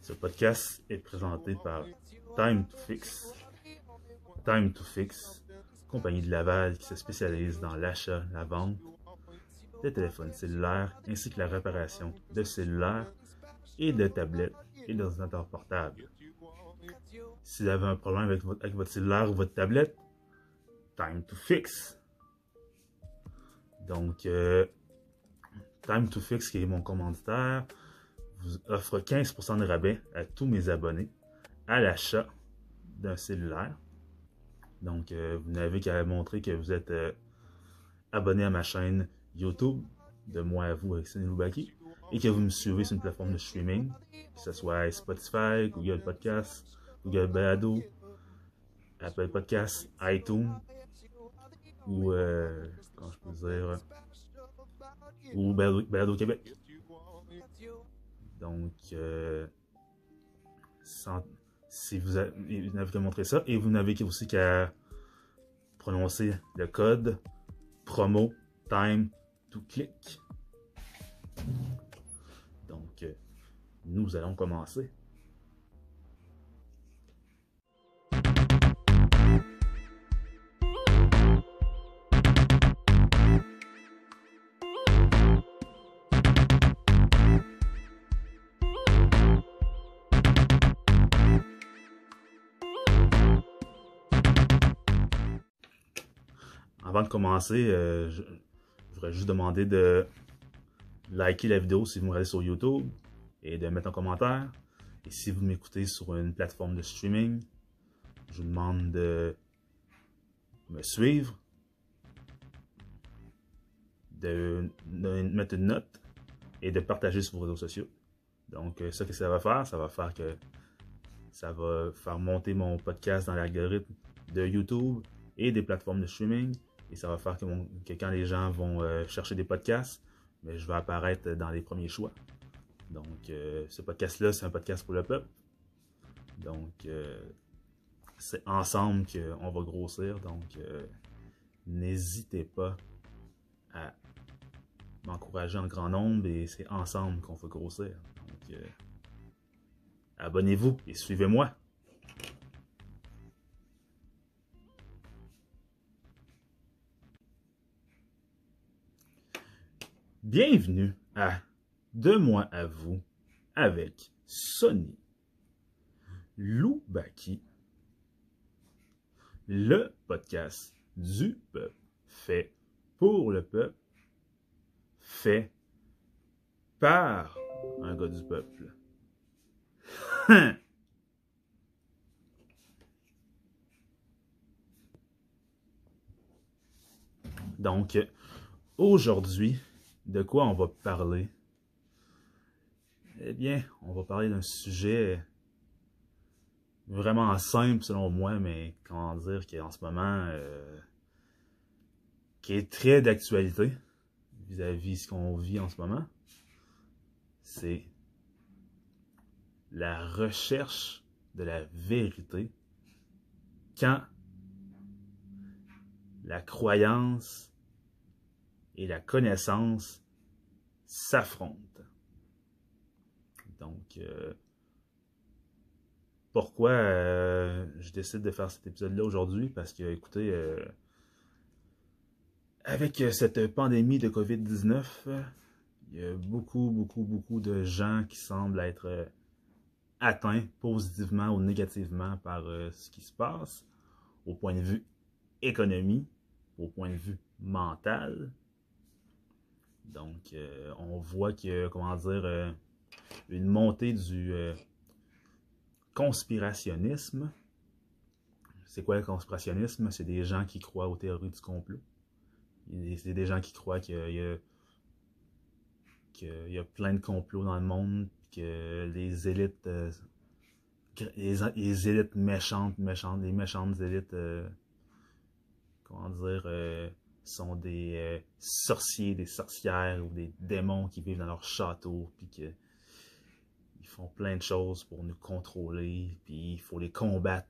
Ce podcast est présenté par Time to Fix. Time to Fix, compagnie de Laval qui se spécialise dans l'achat, la vente de téléphones cellulaires ainsi que la réparation de cellulaires et de tablettes et d'ordinateurs portables. Si vous avez un problème avec votre, avec votre cellulaire ou votre tablette, Time to Fix. Donc, euh, Time to Fix, qui est mon commanditaire, vous offre 15% de rabais à tous mes abonnés à l'achat d'un cellulaire. Donc, euh, vous n'avez qu'à montrer que vous êtes euh, abonné à ma chaîne YouTube, de moi à vous Sonny Loubaki, et que vous me suivez sur une plateforme de streaming, que ce soit Spotify, Google Podcast, Google Balado, Apple Podcast, iTunes, ou, euh, comment je peux dire, ou Balado Québec. Donc, euh, si vous n'avez qu'à montrer ça, et vous n'avez aussi qu'à prononcer le code promo time to click. Donc, euh, nous allons commencer. Avant de commencer, euh, je, voudrais juste demander de liker la vidéo si vous me regardez sur YouTube et de mettre un commentaire. Et si vous m'écoutez sur une plateforme de streaming, je vous demande de me suivre, de, de mettre une note et de partager sur vos réseaux sociaux. Donc, euh, ça que ça va faire, ça va faire que ça va faire monter mon podcast dans l'algorithme de YouTube et des plateformes de streaming. Et ça va faire que, quand les gens vont euh, chercher des podcasts, mais je vais apparaître dans les premiers choix. Donc, euh, ce podcast-là, c'est un podcast pour le peuple. Donc, euh, c'est ensemble qu'on va grossir. Donc, n'hésitez pas à m'encourager en grand nombre et c'est ensemble qu'on va grossir. Donc, abonnez-vous et suivez-moi. Bienvenue à De moi à vous avec Sony Loubaki, le podcast du peuple, fait pour le peuple, fait par un gars du peuple. Donc, aujourd'hui, de quoi on va parler? Eh bien, on va parler d'un sujet vraiment simple selon moi, mais comment dire qu'en ce moment, euh, qui est très d'actualité vis-à-vis ce qu'on vit en ce moment, c'est la recherche de la vérité quand la croyance et la connaissance s'affrontent. Donc, euh, pourquoi euh, je décide de faire cet épisode-là aujourd'hui? Parce que, écoutez, euh, avec cette pandémie de COVID-19, euh, il y a beaucoup, beaucoup, beaucoup de gens qui semblent être atteints positivement ou négativement par ce qui se passe au point de vue économie, au point de vue mental. Donc, euh, on voit que, comment dire, euh, une montée du euh, conspirationnisme. C'est quoi le conspirationnisme? C'est des gens qui croient aux théories du complot. C'est des gens qui croient qu'il y a, plein de complots dans le monde, que les élites, les, les élites méchantes, méchantes, les méchantes élites, comment dire, sont des euh, sorciers, des sorcières ou des démons qui vivent dans leur château, puis que ils font plein de choses pour nous contrôler, puis il faut les combattre,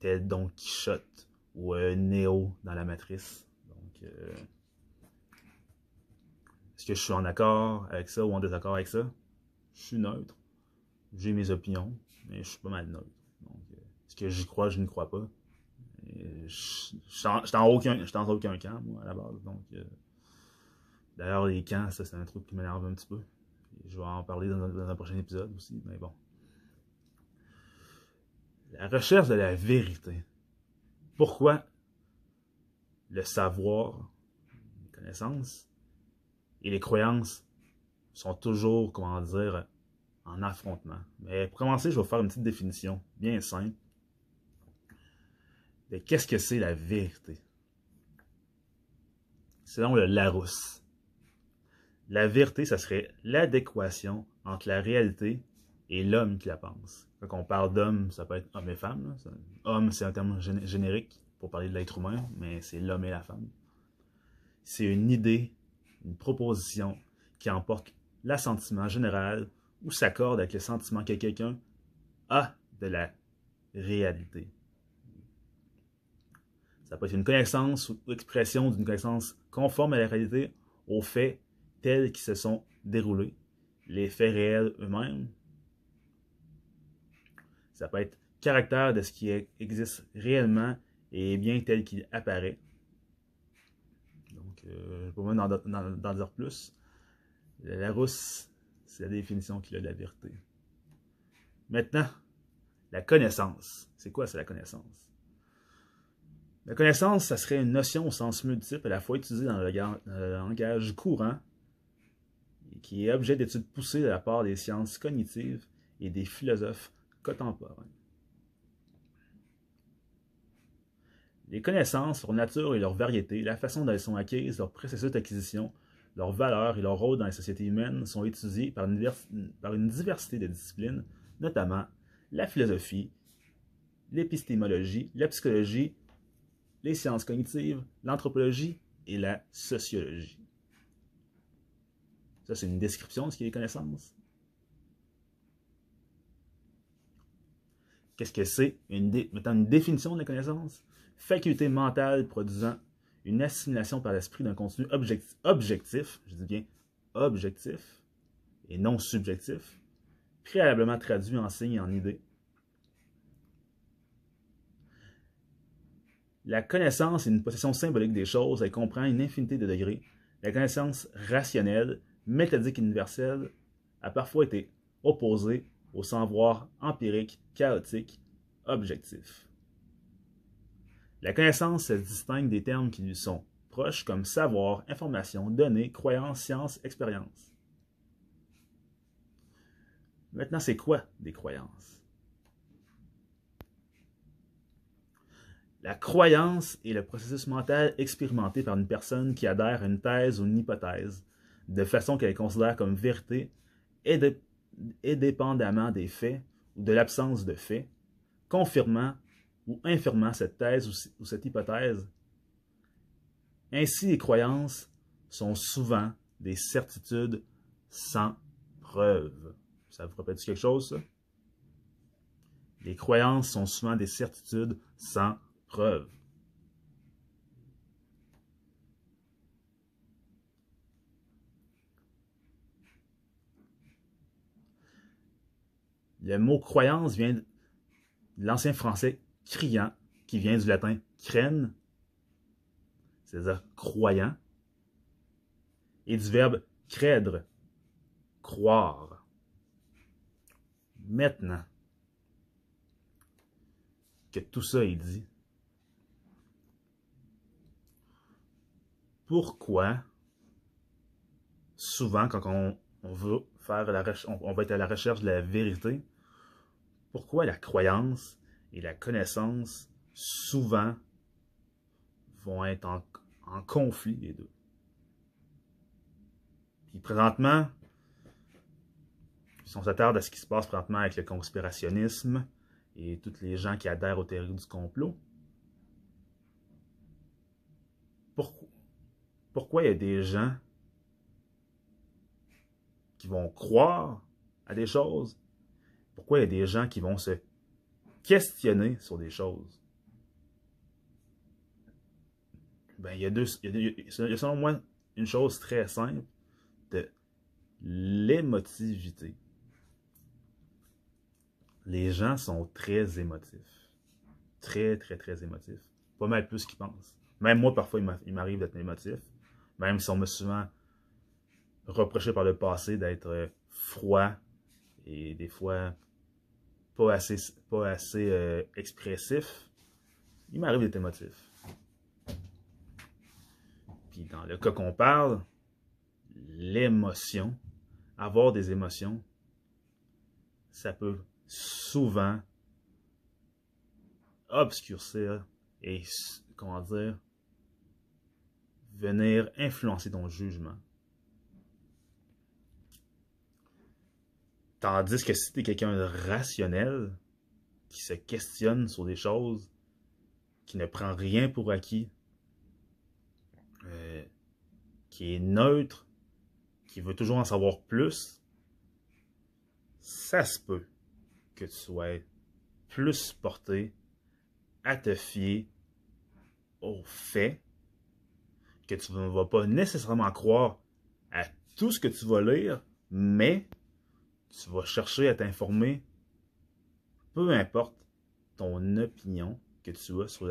tel Don Quichotte ou euh, Néo dans la Matrice. Donc, euh, est-ce que je suis en accord avec ça ou en désaccord avec ça? Je suis neutre. j'ai mes opinions, mais je suis pas mal neutre. Donc, euh, est-ce que j'y crois, je n'y crois pas? Je suis dans aucun, dans aucun camp, moi, à la base. Donc, euh, d'ailleurs, les camps, ça, c'est un truc qui m'énerve un petit peu. je vais en parler dans, dans, un prochain épisode aussi, mais bon. La recherche de la vérité. Pourquoi le savoir, les connaissances et les croyances sont toujours, comment dire, en affrontement? Mais pour commencer, je vais faire une petite définition bien simple de qu'est-ce que c'est la vérité? Selon le Larousse, la vérité, ça serait l'adéquation entre la réalité et l'homme qui la pense. Quand on parle d'homme, ça peut être homme et femme. Homme, c'est un terme générique pour parler de l'être humain, mais c'est l'homme et la femme. C'est une idée, une proposition qui emporte l'assentiment général ou s'accorde avec le sentiment que quelqu'un a de la réalité. Ça peut être une connaissance ou expression d'une connaissance conforme à la réalité aux faits tels qu'ils se sont déroulés, les faits réels eux-mêmes. Ça peut être caractère de ce qui existe réellement et bien tel qu'il apparaît. Donc, euh, je vais d'en dire plus. Larousse c'est la définition qu'il a de la vérité. Maintenant, la connaissance. C'est quoi, c'est la connaissance? La connaissance, ça serait une notion au sens multiple, à la fois utilisée dans le langage courant, qui est objet d'études poussées de la part des sciences cognitives et des philosophes contemporains. Les connaissances, leur nature et leur variété, la façon dont elles sont acquises, leur processus d'acquisition, leurs valeurs et leur rôle dans les sociétés humaines sont étudiés par une, par une diversité de disciplines, notamment la philosophie, l'épistémologie, la psychologie, les sciences cognitives, l'anthropologie et la sociologie. Ça, c'est une description de ce qui est les connaissances. Qu'est-ce que c'est? Une, une définition de la connaissance? Faculté mentale produisant une assimilation par l'esprit d'un contenu objectif, je dis bien objectif, et non subjectif, préalablement traduit en signes et en idées. La connaissance est une possession symbolique des choses, elle comprend une infinité de degrés. La connaissance rationnelle, méthodique et universelle a parfois été opposée au savoir empirique, chaotique, objectif. La connaissance se distingue des termes qui lui sont proches comme savoir, information, données, croyance, science, expérience. Maintenant, c'est quoi des croyances? La croyance est le processus mental expérimenté par une personne qui adhère à une thèse ou une hypothèse, de façon qu'elle considère comme vérité, et dépendamment des faits ou de l'absence de faits, confirmant ou infirmant cette thèse ou cette hypothèse. Ainsi, les croyances sont souvent des certitudes sans preuve. Ça vous rappelle quelque chose, ça? Les croyances sont souvent des certitudes sans Le mot croyance vient de l'ancien français criant, qui vient du latin crène, c'est-à-dire croyant, et du verbe credre, croire. Maintenant que tout ça est dit, pourquoi souvent quand on, veut faire la on va être à la recherche de la vérité, pourquoi la croyance et la connaissance, souvent, vont être en, conflit, les deux? Puis présentement, si on s'attarde à ce qui se passe présentement avec le conspirationnisme et toutes les gens qui adhèrent aux théories du complot, pourquoi, pourquoi il y a des gens qui vont croire à des choses? Pourquoi il y a des gens qui vont se questionner sur des choses? Ben, il y a deux, il y a, selon moi une chose très simple de l'émotivité. les gens sont très émotifs. Très, très, très émotifs. Pas mal plus qu'ils pensent. Même moi, parfois, il m'arrive d'être émotif. Même si on m'a souvent reproché par le passé d'être euh, froid et des fois pas assez, euh, expressif, il m'arrive d'être émotif. Puis dans le cas qu'on parle, l'émotion, avoir des émotions, ça peut souvent obscurcir et, comment dire, venir influencer ton jugement. Tandis que si tu es quelqu'un de rationnel, qui se questionne sur des choses, qui ne prend rien pour acquis, euh, qui est neutre, qui veut toujours en savoir plus, ça se peut que tu sois plus porté à te fier aux faits, que tu ne vas pas nécessairement croire à tout ce que tu vas lire, mais tu vas chercher à t'informer, peu importe ton opinion que tu as sur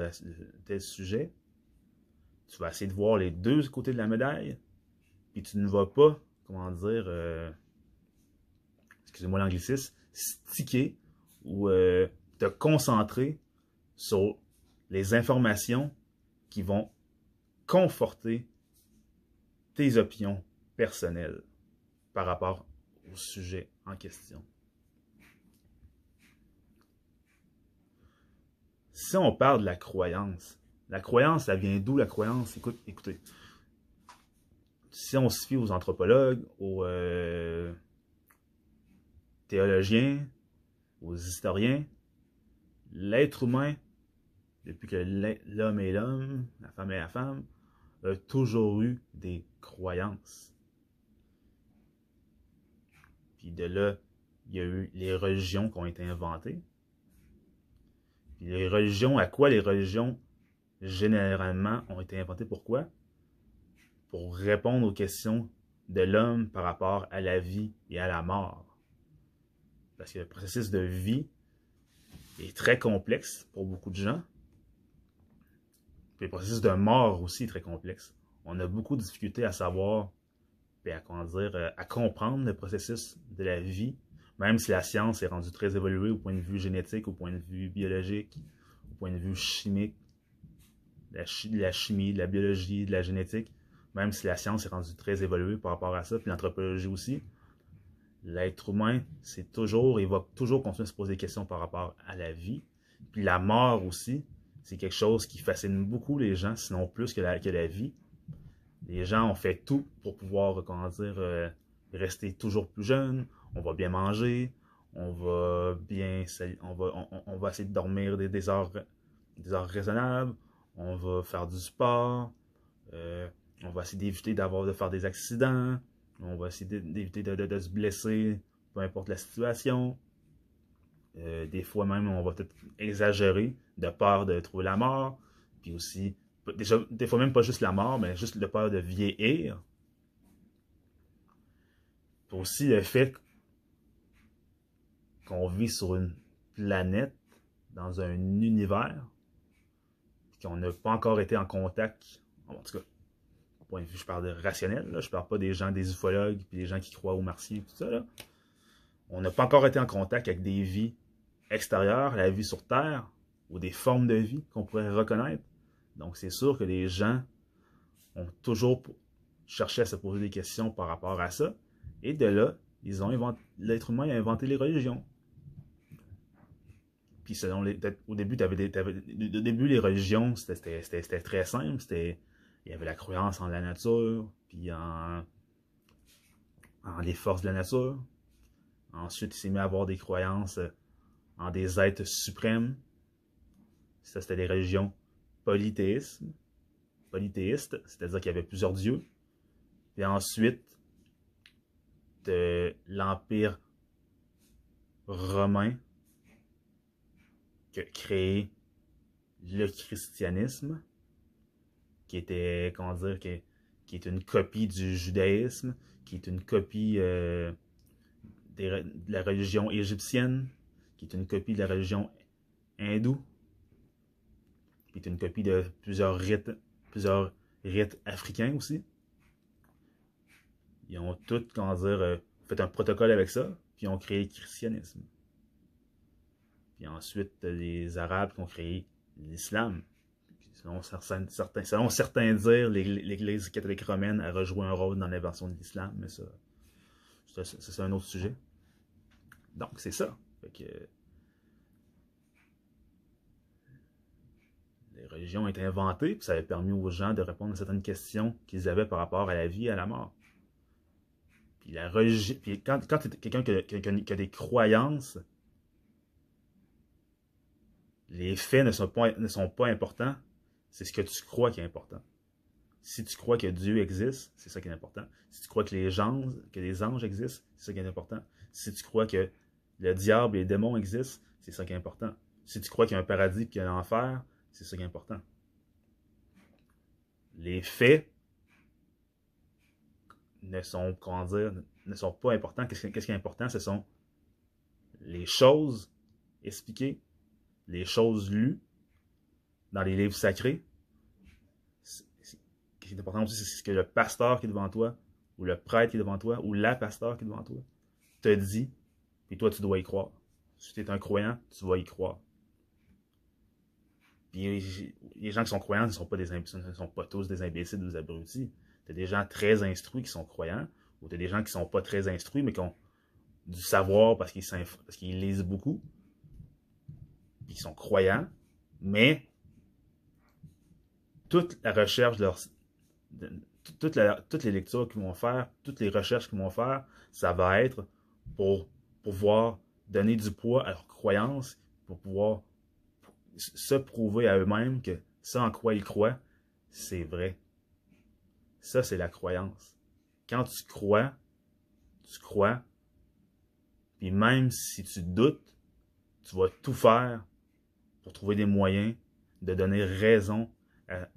tel sujet, tu vas essayer de voir les deux côtés de la médaille, puis tu ne vas pas, comment dire, euh, excusez-moi l'anglicisme, sticker ou euh, te concentrer sur les informations qui vont conforter tes opinions personnelles par rapport au sujet en question. Si on parle de la croyance, la croyance, ça vient d'où la croyance? Écoute, écoutez, si on se fie aux anthropologues, aux euh, théologiens, aux historiens, l'être humain, depuis que l'homme est l'homme, la femme est la femme, a toujours eu des croyances. Puis de là, il y a eu les religions qui ont été inventées. Puis les religions, à quoi les religions généralement ont été inventées? Pourquoi? Pour répondre aux questions de l'homme par rapport à la vie et à la mort. Parce que le processus de vie est très complexe pour beaucoup de gens. Puis le processus de mort aussi est très complexe. On a beaucoup de difficultés à savoir à, dire, euh, à comprendre le processus de la vie, même si la science est rendue très évoluée au point de vue génétique, au point de vue biologique, au point de vue chimique, la, la chimie, de la biologie, de la génétique, même si la science est rendue très évoluée par rapport à ça, puis l'anthropologie aussi, l'être humain, c'est toujours, il va toujours continuer à se poser des questions par rapport à la vie. Puis la mort aussi, c'est quelque chose qui fascine beaucoup les gens, sinon plus que la, vie les gens ont fait tout pour pouvoir, comment dire, euh, rester toujours plus jeunes. On va bien manger, on va bien, on va, on, essayer de dormir des, heures, des heures raisonnables, on va faire du sport, euh, on va essayer d'éviter d'avoir de faire des accidents, on va essayer d'éviter de, se blesser, peu importe la situation. Euh, des fois même, on va peut-être exagérer de peur de trouver la mort, puis aussi déjà, des fois même pas juste la mort, mais juste le peur de vieillir. Puis aussi le fait qu'on vit sur une planète, dans un univers, qu'on n'a pas encore été en contact, en tout cas, de je parle de rationnel, là, je parle pas des gens, des ufologues, puis des gens qui croient aux martiens, tout ça, là. On n'a pas encore été en contact avec des vies extérieures, la vie sur Terre, ou des formes de vie qu'on pourrait reconnaître. Donc, c'est sûr que les gens ont toujours cherché à se poser des questions par rapport à ça. Et de là, ils ont l'être humain a inventé les religions. Puis selon les, au début, avais des, au début, les religions, c'était très simple. C'était, il y avait la croyance en la nature, puis en, en les forces de la nature. Ensuite, il s'est mis à avoir des croyances en des êtres suprêmes. Ça, c'était les religions polythéisme, polythéiste, c'est-à-dire qu'il y avait plusieurs dieux. Et ensuite, de l'Empire romain qui a créé le christianisme, qui était, comment dire, qui, est une copie du judaïsme, qui est une copie euh, de la religion égyptienne, qui est une copie de la religion hindoue, qui est une copie de plusieurs rites, plusieurs rites africains aussi. Ils ont tous, comment dire, euh, fait un protocole avec ça, puis ils ont créé le christianisme. Puis ensuite, les Arabes qui ont créé l'islam. Selon certains, certains, selon certains dires, l'Église catholique romaine a rejoué un rôle dans l'invention de l'islam, mais ça, c'est un autre sujet. Donc, c'est ça. Que, les religions ont été inventées, puis ça avait permis aux gens de répondre à certaines questions qu'ils avaient par rapport à la vie et à la mort. Puis, la puis quand, quelqu'un qui, a des croyances, les faits ne sont pas, ne sont pas importants, c'est ce que tu crois qui est important. Si tu crois que Dieu existe, c'est ça qui est important. Si tu crois que les anges, que les anges existent, c'est ça qui est important. Si tu crois que le diable et les démons existent, c'est ça qui est important. Si tu crois qu'il y a un paradis et qu'il y a un enfer, c'est ça qui est important. Les faits ne sont, pas importants. Qu'est-ce qui est important? Ce sont les choses expliquées, les choses lues dans les livres sacrés, ce qui est important aussi, c'est ce que le pasteur qui est devant toi, ou le prêtre qui est devant toi, ou la pasteur qui est devant toi, te dit, puis toi, tu dois y croire. Si tu es un croyant, tu dois y croire. Puis les gens qui sont croyants ne sont pas, des, ne sont pas tous des imbéciles ou des abrutis. Tu as des gens très instruits qui sont croyants, ou tu as des gens qui sont pas très instruits, mais qui ont du savoir parce qu'ils lisent beaucoup, puis qui sont croyants, mais toute la recherche toutes les lectures qu'ils vont faire, toutes les recherches qu'ils vont faire, ça va être pour pouvoir donner du poids à leurs croyances, pour pouvoir se prouver à eux-mêmes que ça en quoi ils croient, c'est vrai. Ça, c'est la croyance. Quand tu crois, tu crois, puis même si tu doutes, tu vas tout faire pour trouver des moyens de donner raison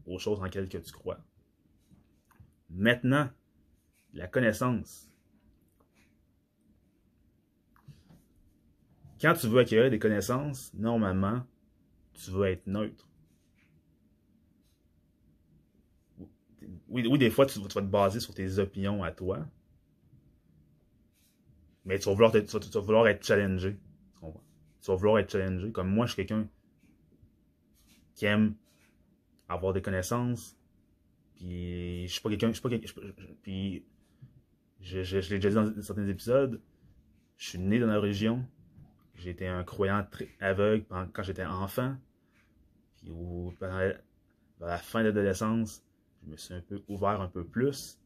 aux choses en lesquelles tu crois. Maintenant, la connaissance. Quand tu veux acquérir des connaissances, normalement, tu veux être neutre. Oui, oui des fois, tu, vas te baser sur tes opinions à toi, mais tu vas vouloir, vouloir être challengé. Tu vas vouloir être challengé. Comme moi, je suis quelqu'un qui aime avoir des connaissances, puis je suis pas quelqu'un. Je suis pas quelqu'un. Puis je, je, je l'ai déjà dit dans certains épisodes. Je suis né dans la région. J'étais un croyant très aveugle quand j'étais enfant. Puis où, pendant la, fin de l'adolescence, je me suis un peu ouvert un peu plus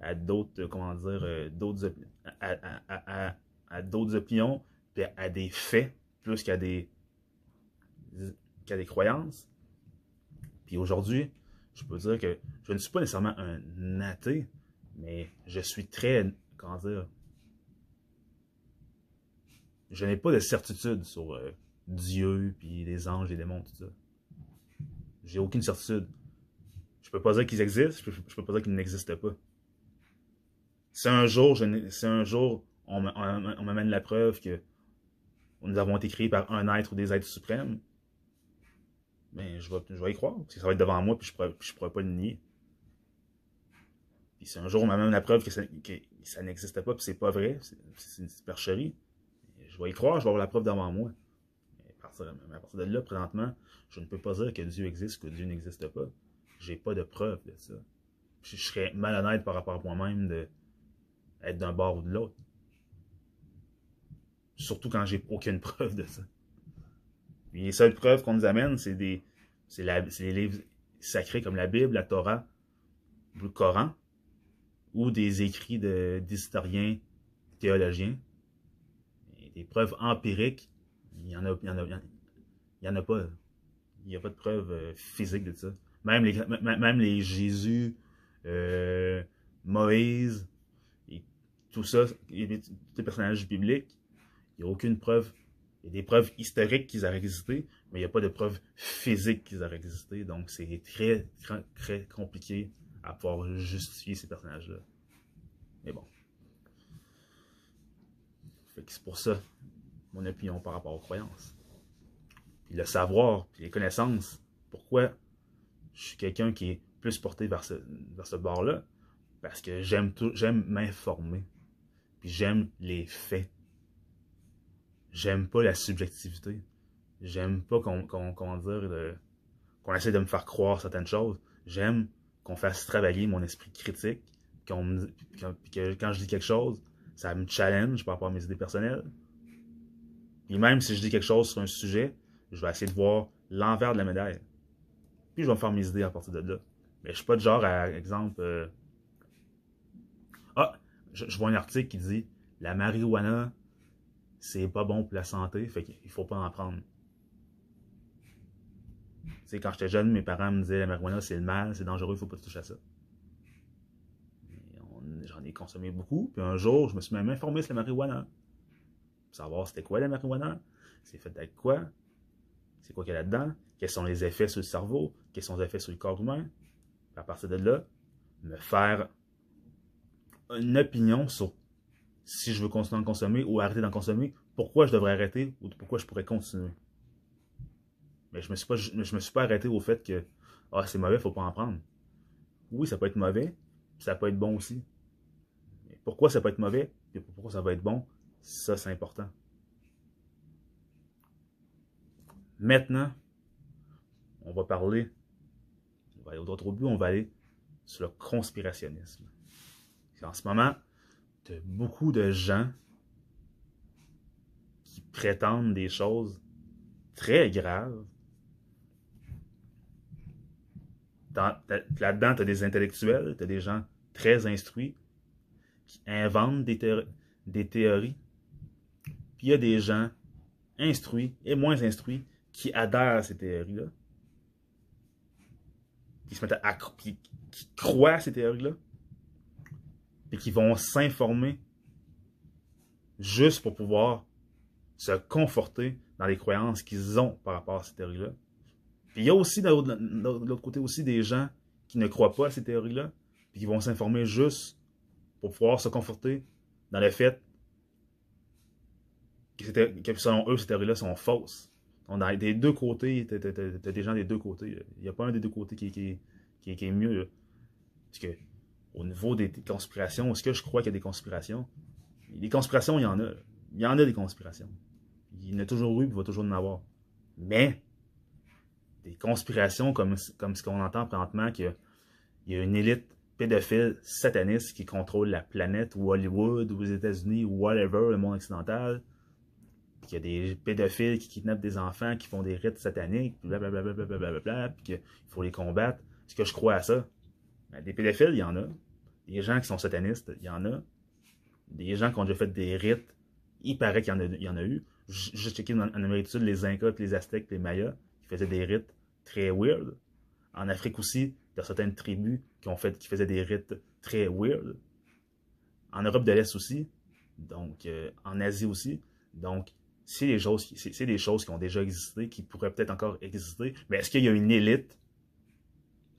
à d'autres, comment dire, euh, d'autres à, à, à d'autres opinions, puis à des faits, plus qu'à des qu'à des croyances. Puis aujourd'hui, je peux dire que je ne suis pas nécessairement un athée, mais je suis très, comment dire, je n'ai pas de certitude sur euh, Dieu, puis les anges, les démons, tout ça. J'ai aucune certitude. Je peux pas dire qu'ils existent, je peux, peux pas dire qu'ils n'existent pas. Si un jour, un jour on m'amène la preuve que nous avons été créés par un être ou des êtres suprêmes, ben, je vais, y croire. Parce que ça va être devant moi, puis je ne pourrais pas le nier. Puis si un jour on m'a même la preuve que ça, n'existait pas, puis c'est pas vrai, c'est une supercherie, je vais y croire, je vais avoir la preuve devant moi. Mais à, partir, de là, présentement, je ne peux pas dire que Dieu existe ou que Dieu n'existe pas. J'ai pas de preuve de ça. Je, serais malhonnête par rapport à moi-même de être d'un bord ou de l'autre. Surtout quand j'ai aucune preuve de ça les seules preuves qu'on nous amène, c'est des c'est les livres sacrés comme la Bible, la Torah, le Coran, ou des écrits d'historiens, théologiens. Des preuves empiriques, il n'y en, a, y en, a, pas. Il n'y a pas de preuves euh, physiques de ça. Même les, Jésus, euh, Moïse, tout ça, tous les personnages bibliques, il n'y a aucune preuve il y a des preuves historiques qu'ils auraient existé, mais il n'y a pas de preuves physiques qu'ils auraient existé. Donc, c'est très, très compliqué à pouvoir justifier ces personnages-là. Mais bon. C'est pour ça. mon opinion par rapport aux croyances. Puis le savoir, puis les connaissances, pourquoi je suis quelqu'un qui est plus porté vers ce, vers bord-là, parce que j'aime j'aime m'informer, puis j'aime les faits. J'aime pas la subjectivité. J'aime pas qu'on, essaie de me faire croire certaines choses. J'aime qu'on fasse travailler mon esprit critique, quand je dis quelque chose, ça me challenge par rapport à mes idées personnelles. Et même si je dis quelque chose sur un sujet, je vais essayer de voir l'envers de la médaille. Puis je vais me faire mes idées à partir de là. Mais je suis pas de genre à exemple. Euh, ah, je, vois un article qui dit la marijuana, c'est pas bon pour la santé, fait qu'il faut pas en prendre. Tu sais, quand j'étais jeune, mes parents me disaient la marijuana, c'est le mal, c'est dangereux, il faut pas toucher à ça. J'en ai consommé beaucoup, puis un jour, je me suis même informé sur la marijuana. Pour savoir c'était quoi la marijuana, c'est fait avec quoi, c'est quoi qu'il y a là-dedans, quels sont les effets sur le cerveau, quels sont les effets sur le corps humain. à partir de là, me faire une opinion sur si je veux continuer d'en consommer ou arrêter d'en consommer, pourquoi je devrais arrêter ou pourquoi je pourrais continuer. Mais je me suis pas, je, me suis pas arrêté au fait que ah, c'est mauvais, faut pas en prendre. Oui, ça peut être mauvais, ça peut être bon aussi. Pourquoi ça peut être mauvais et pourquoi ça va être bon, ça c'est important. Maintenant, on va parler, on va aller au d'autres but, on va aller sur le conspirationnisme. En ce moment, il y a beaucoup de gens qui prétendent des choses très graves. Là-dedans, tu as des intellectuels, tu as des gens très instruits qui inventent des, théories. Puis il y a des gens instruits et moins instruits qui adhèrent à ces théories-là, qui se mettent qui, croient à ces théories-là, et qui vont s'informer juste pour pouvoir se conforter dans les croyances qu'ils ont par rapport à ces théories-là. Puis il y a aussi, de l'autre côté, aussi des gens qui ne croient pas à ces théories-là, puis qui vont s'informer juste pour pouvoir se conforter dans le fait que, selon eux, ces théories-là sont fausses. On a des deux côtés, t'as, des gens des deux côtés. Il n'y a pas un des deux côtés qui, qui, qui, est mieux. Parce que, au niveau des conspirations, est-ce que je crois qu'il y a des conspirations? Des conspirations, il y en a. Il y en a des conspirations. Il y en a toujours eu, il va toujours en avoir. Mais, des conspirations comme, comme ce qu'on entend présentement, qu'il y a, une élite pédophile sataniste qui contrôle la planète, ou Hollywood, ou les États-Unis, ou whatever, le monde occidental, qu'il y a des pédophiles qui kidnappent des enfants, qui font des rites sataniques, blablabla, bla, puis qu'il faut les combattre. Est-ce que je crois à ça? Ben, des pédophiles, il y en a. Des gens qui sont satanistes, il y en a. Des gens qui ont déjà fait des rites, il paraît qu'il y, en a eu. J'ai checké en, Amérique du Sud les Incas, les Aztèques, les Mayas, qui faisaient des rites très weird. En Afrique aussi, a certaines tribus qui, ont fait, qui faisaient des rites très weird. En Europe de l'Est aussi. Donc, euh, en Asie aussi. Donc, c'est des choses, c'est des choses qui ont déjà existé, qui pourraient peut-être encore exister. Mais est-ce qu'il y a une élite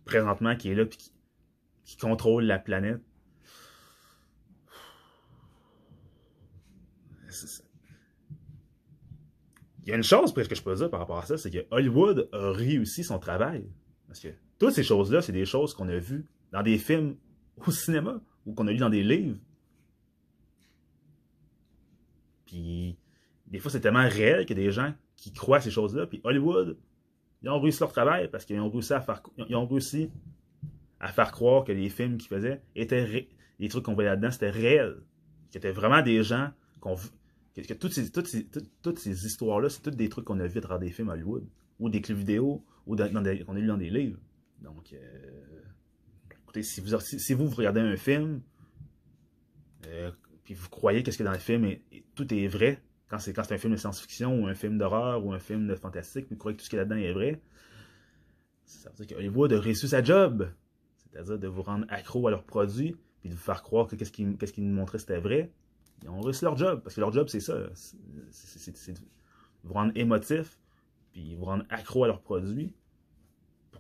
présentement qui est là et qui, contrôle la planète? Il y a une chose presque que je peux dire par rapport à ça, c'est que Hollywood a réussi son travail. Parce que toutes ces choses-là, c'est des choses qu'on a vues dans des films au cinéma ou qu'on a lu dans des livres. Puis des fois, c'est tellement réel a des gens qui croient à ces choses-là. Puis Hollywood, ils ont réussi leur travail parce qu'ils ont réussi à faire, ils ont réussi à faire croire que les films qu'ils faisaient étaient les trucs qu'on voyait là-dedans, c'était réel. Y vraiment des gens qu'on que, que, toutes ces, toutes toutes, ces histoires-là, c'est toutes des trucs qu'on a vu à travers des films Hollywood, ou des clips vidéo, ou qu'on a lu dans des livres. Donc, euh, écoutez, si vous, si, regardez un film, euh, puis vous croyez que ce qu'il y a dans le film, tout est vrai, quand c'est un film de science-fiction ou un film d'horreur ou un film de fantastique, vous croyez que tout ce qui est là-dedans est vrai, ça veut dire qu'Hollywood a réussi sa job. C'est-à-dire de vous rendre accro à leurs produits, puis de vous faire croire que qu'est-ce qu'ils qu nous montraient c'était vrai. Ils ont réussi leur job, parce que leur job, c'est ça. C'est de vous rendre émotif, puis vous rendre accro à leurs produits,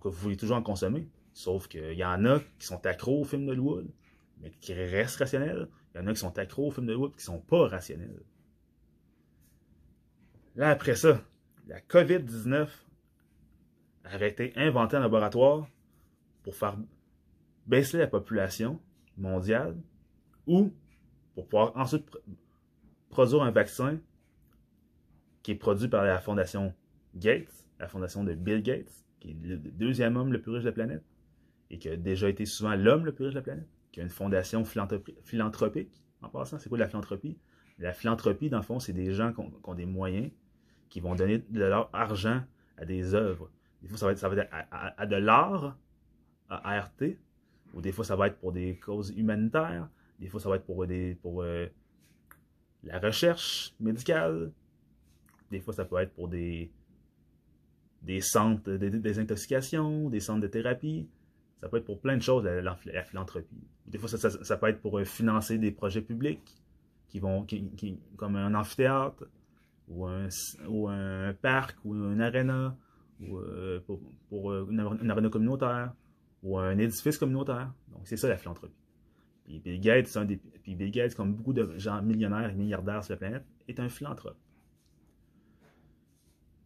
vous vouliez toujours en consommer. Sauf qu'il y en a qui sont accros aux films d'Hollywood, mais qui restent rationnels. Il y en a qui sont accros aux films d'Hollywood, qui ne sont pas rationnels. Là, après ça, la COVID-19 avait été inventée en laboratoire pour faire baisser la population mondiale ou pour pouvoir ensuite produire un vaccin qui est produit par la fondation Gates, la fondation de Bill Gates, qui est le deuxième homme le plus riche de la planète et qui a déjà été souvent l'homme le plus riche de la planète, qui a une fondation philanthropique. En passant, c'est quoi la philanthropie? La philanthropie, dans le fond, c'est des gens qui ont, des moyens, qui vont donner de leur argent à des œuvres. Des fois, ça va être, ça va être à, de l'art, à ART, ou des fois, ça va être pour des causes humanitaires, des fois, ça va être pour, des, pour euh, la recherche médicale, des fois, ça peut être pour des, des centres de désintoxication, des centres de thérapie. Ça peut être pour plein de choses, la, philanthropie. Des fois, ça, peut être pour euh, financer des projets publics, qui vont, qui, comme un amphithéâtre, ou un, ou un parc, ou une arena, ou euh, pour, euh, une, une communautaire, ou un édifice communautaire. Donc, c'est ça la philanthropie. Puis Bill Gates, un des, puis Bill Gates, comme beaucoup de gens millionnaires et milliardaires sur la planète, est un philanthrope.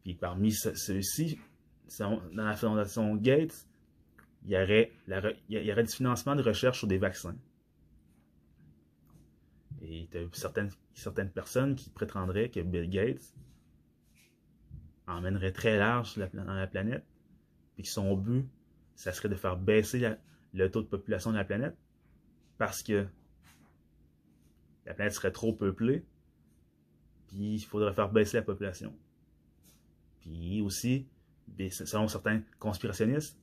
Puis parmi ceux-ci, dans la fondation Gates, il y, aurait du financement de recherche sur des vaccins. Et il y a certaines, certaines personnes qui prétendraient que Bill Gates emmènerait très large dans la planète, puis que son but, ça serait de faire baisser le taux de population de la planète, parce que la planète serait trop peuplée, puis il faudrait faire baisser la population. Puis aussi, selon certains conspirationnistes,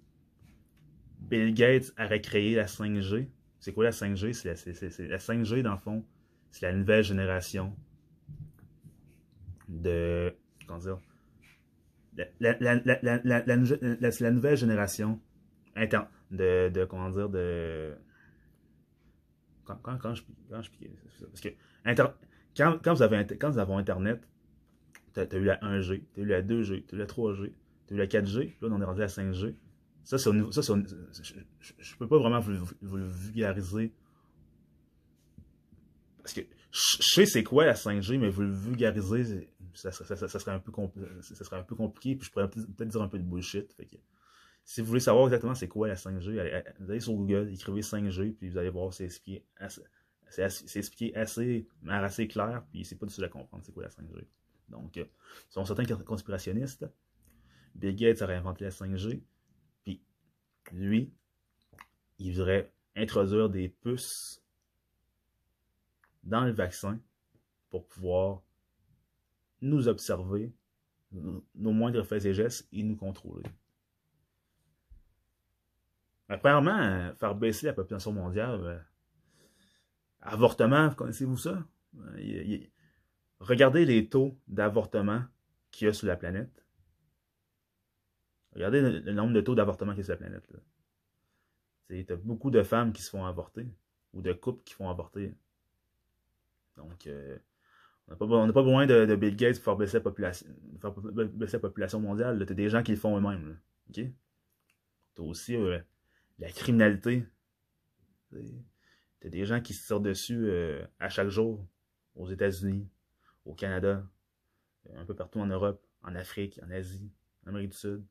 Bill Gates aurait créé la 5G. C'est quoi la 5G? C'est la, 5G, dans le fond, c'est la nouvelle génération de. Comment dire? La, la nouvelle génération de. Comment dire? De. Quand, quand, quand je, quand je Parce que. quand, quand, vous avez, quand vous avez Internet, tu as, eu la 1G, tu as eu la 2G, tu as eu la 3G, tu as eu la 4G, là on est rendu à 5G. Ça, c'est ça, je ne peux pas vraiment vous, le vulgariser. Parce que je sais c'est quoi la 5G, mais vous le vulgariser, ça, serait, un peu compliqué, puis je pourrais peut-être dire un peu de bullshit. Si vous voulez savoir exactement c'est quoi la 5G, allez, sur Google, écrivez 5G, puis vous allez voir, c'est expliqué assez, c'est expliqué assez, assez clair, puis c'est pas difficile à comprendre c'est quoi la 5G. Donc, euh, selon certains conspirationnistes, Bill Gates aurait inventé la 5G, puis lui, il voudrait introduire des puces dans le vaccin pour pouvoir nous observer, nos moindres faits et gestes, et nous contrôler. premièrement, faire baisser la population mondiale, euh, avortement, connaissez-vous ça? Regardez les taux d'avortement qu'il y a sur la planète. Regardez le, nombre de taux d'avortement qu'il y a sur la planète. A beaucoup de femmes qui se font avorter ou de couples qui font avorter. Donc, euh, on n'a pas, besoin de, Bill Gates pour faire baisser la population, mondiale. Tu des gens qui le font eux-mêmes. Tu as aussi euh, la criminalité. Tu as des gens qui se tirent dessus euh, à chaque jour aux États-Unis, au Canada, un peu partout en Europe, en Afrique, en Asie, en Amérique du Sud.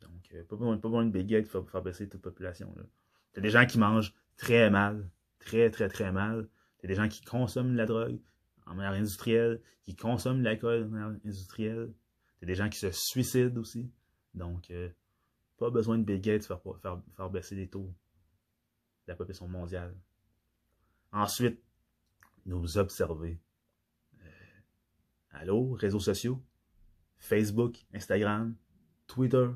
Donc, euh, pas, besoin, pas besoin de Big Gate pour faire baisser toute la population. T'as des gens qui mangent très mal, très, très, très mal. T'as des gens qui consomment de la drogue en manière industrielle, qui consomment de l'alcool en manière industrielle. T'as des gens qui se suicident aussi. Donc, euh, pas besoin de Bill Gates pour faire, faire, baisser les taux de la population mondiale. Ensuite, nous observer Allô, réseaux sociaux? Facebook, Instagram, Twitter?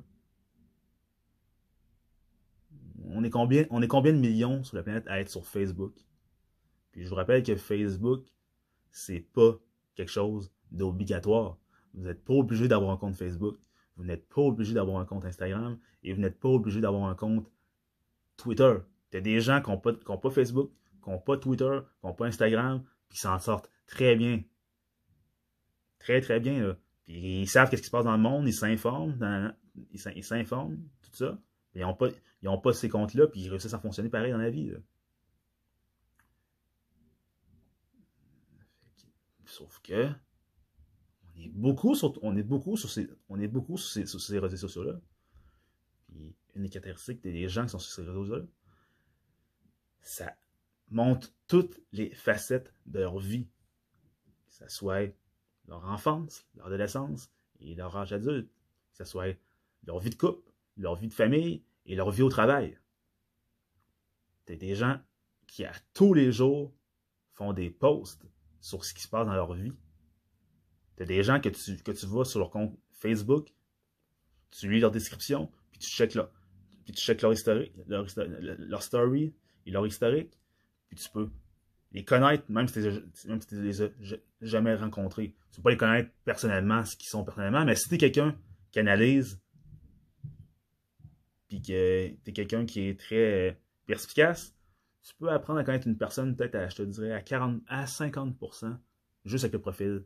On est, combien, de millions sur la planète à être sur Facebook? Puis je vous rappelle que Facebook, c'est pas quelque chose d'obligatoire. Vous n'êtes pas obligé d'avoir un compte Facebook. Vous n'êtes pas obligé d'avoir un compte Instagram. Et vous n'êtes pas obligé d'avoir un compte Twitter. Il y a des gens qui n'ont pas, pas, Facebook, qui n'ont pas Twitter, qui n'ont pas Instagram, qui s'en sortent très bien. Très, très bien. Puis ils savent ce qui se passe dans le monde, ils s'informent, ils s'informent, tout ça. Ils n'ont pas, ils pas ces comptes-là, puis ils réussissent à fonctionner pareil dans la vie. Sauf que, on est beaucoup sur, on est beaucoup sur ces, on est beaucoup sur ces, réseaux sociaux-là. Une des caractéristiques des gens qui sont sur ces réseaux-là, ça montre toutes les facettes de leur vie. Que ce soit leur enfance, leur adolescence et leur âge adulte. Que ce soit leur vie de couple, leur vie de famille et leur vie au travail. T'as des gens qui, à tous les jours, font des posts sur ce qui se passe dans leur vie. T'as des gens que tu, que tu vois sur leur compte Facebook, tu lis leur description, puis tu checkes leur, puis tu checkes leur, historique, leur story et leur historique, puis tu peux les connaître, même si tu ne les as jamais rencontrés. Tu peux pas les connaître personnellement, ce qu'ils sont personnellement, mais si tu es quelqu'un qui analyse, puis que tu es quelqu'un qui est très perspicace, tu peux apprendre à connaître une personne peut-être, à, je te dirais, à 40 à 50% juste avec le profil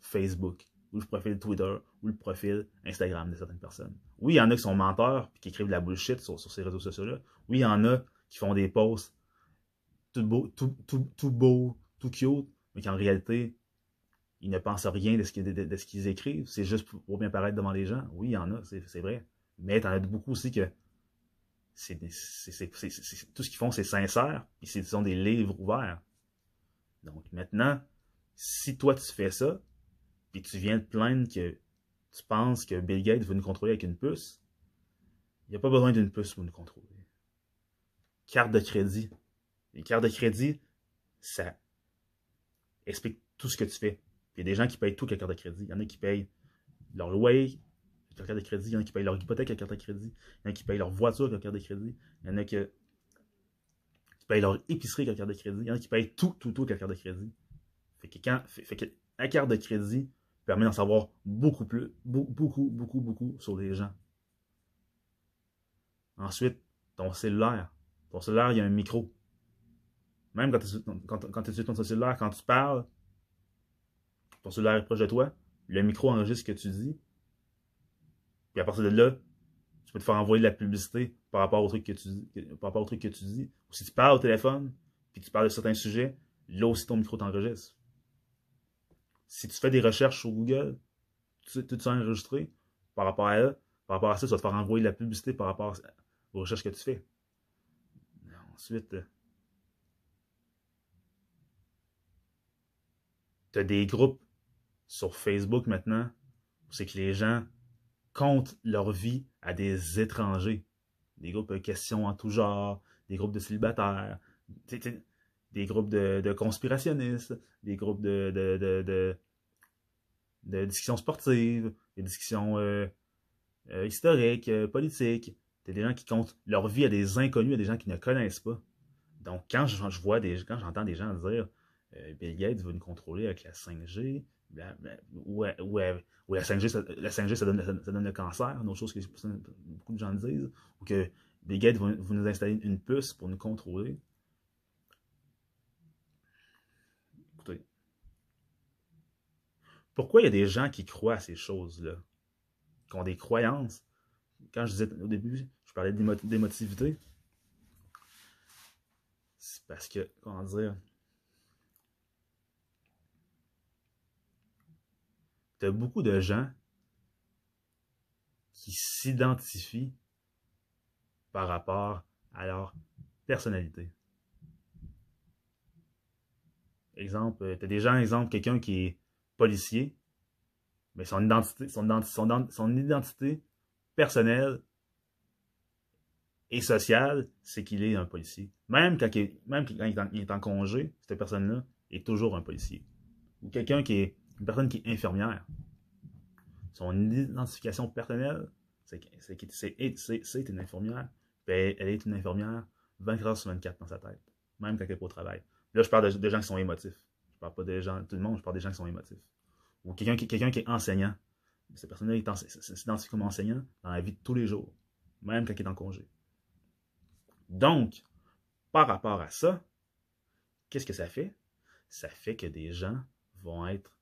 Facebook, ou le profil Twitter, ou le profil Instagram de certaines personnes. Oui, il y en a qui sont menteurs, puis qui écrivent de la bullshit sur, sur ces réseaux sociaux-là. Oui, il y en a qui font des posts tout beau, tout, cute, mais qu'en réalité, ils ne pensent rien de ce qu'ils écrivent. C'est juste pour bien paraître devant les gens. Oui, il y en a, c'est vrai. Mais en as beaucoup aussi que tout ce qu'ils font, c'est sincère, puis ce sont des livres ouverts. Donc maintenant, si toi tu fais ça, puis tu viens te plaindre que tu penses que Bill Gates veut nous contrôler avec une puce, il n'y a pas besoin d'une puce pour nous contrôler. Carte de crédit, les cartes de crédit, ça explique tout ce que tu fais. Il y a des gens qui payent tout avec la carte de crédit. Il y en a qui payent leur loyer avec la carte de crédit. Il y en a qui payent leur hypothèque avec la carte de crédit. Il y en a qui payent leur voiture avec la carte de crédit. Il y en a qui, payent leur épicerie avec la carte de crédit. Il y en a qui payent tout, tout, tout avec la carte de crédit. Fait que, fait, la carte de crédit permet d'en savoir beaucoup plus, beaucoup, beaucoup, beaucoup sur les gens. Ensuite, ton cellulaire. Ton cellulaire, il y a un micro. Même quand tu es, quand, sur ton cellulaire, quand tu parles, ton cellulaire est proche de toi, le micro enregistre ce que tu dis. Puis à partir de là, tu peux te faire envoyer de la publicité par rapport au truc que tu dis. Par rapport que tu dis. Ou si tu parles au téléphone, puis tu parles de certains sujets, là aussi ton micro t'enregistre. Si tu fais des recherches sur Google, tout ça enregistré par rapport à ça, par rapport à ça, tu vas te faire envoyer de la publicité par rapport aux recherches que tu fais. Ensuite, tu des groupes sur Facebook maintenant c'est que les gens comptent leur vie à des étrangers. Des groupes de questions en tout genre, des groupes de célibataires, des groupes de, conspirationnistes, des groupes de, discussions sportives, des discussions euh, euh, historiques, euh, politiques. C'est des gens qui comptent leur vie à des inconnus, à des gens qui ne connaissent pas. Donc, quand je, je vois des quand j'entends des gens dire euh, Bill Gates veut nous contrôler avec la 5G, ou, la 5G, ça, la 5G, ça donne, ça, donne le cancer, une autre chose que beaucoup de gens disent, ou que Bill Gates va, nous installer une puce pour nous contrôler. Écoutez, pourquoi il y a des gens qui croient à ces choses-là, qui ont des croyances? Quand je disais au début, je parlais d'émotivité, c'est parce que, comment dire, tu as beaucoup de gens qui s'identifient par rapport à leur personnalité. Exemple, euh, tu as des gens, exemple, quelqu'un qui est policier, mais son identité, son, son identité personnelle et sociale, c'est qu'il est un policier. Même quand, il, même quand il est en congé, cette personne-là est toujours un policier. Ou quelqu'un qui est une personne qui est infirmière. Son identification personnelle, c'est c'est une infirmière. Puis elle, est une infirmière 24 heures sur 24 dans sa tête, même quand elle n'est pas au travail. Là, je parle de, gens qui sont émotifs. Je parle pas des gens, tout le monde, je parle des gens qui sont émotifs. Ou quelqu'un qui, quelqu'un qui est enseignant. Cette personne-là s'identifie comme enseignant dans la vie de tous les jours, même quand il est en congé. Donc, par rapport à ça, qu'est-ce que ça fait? Ça fait que des gens vont être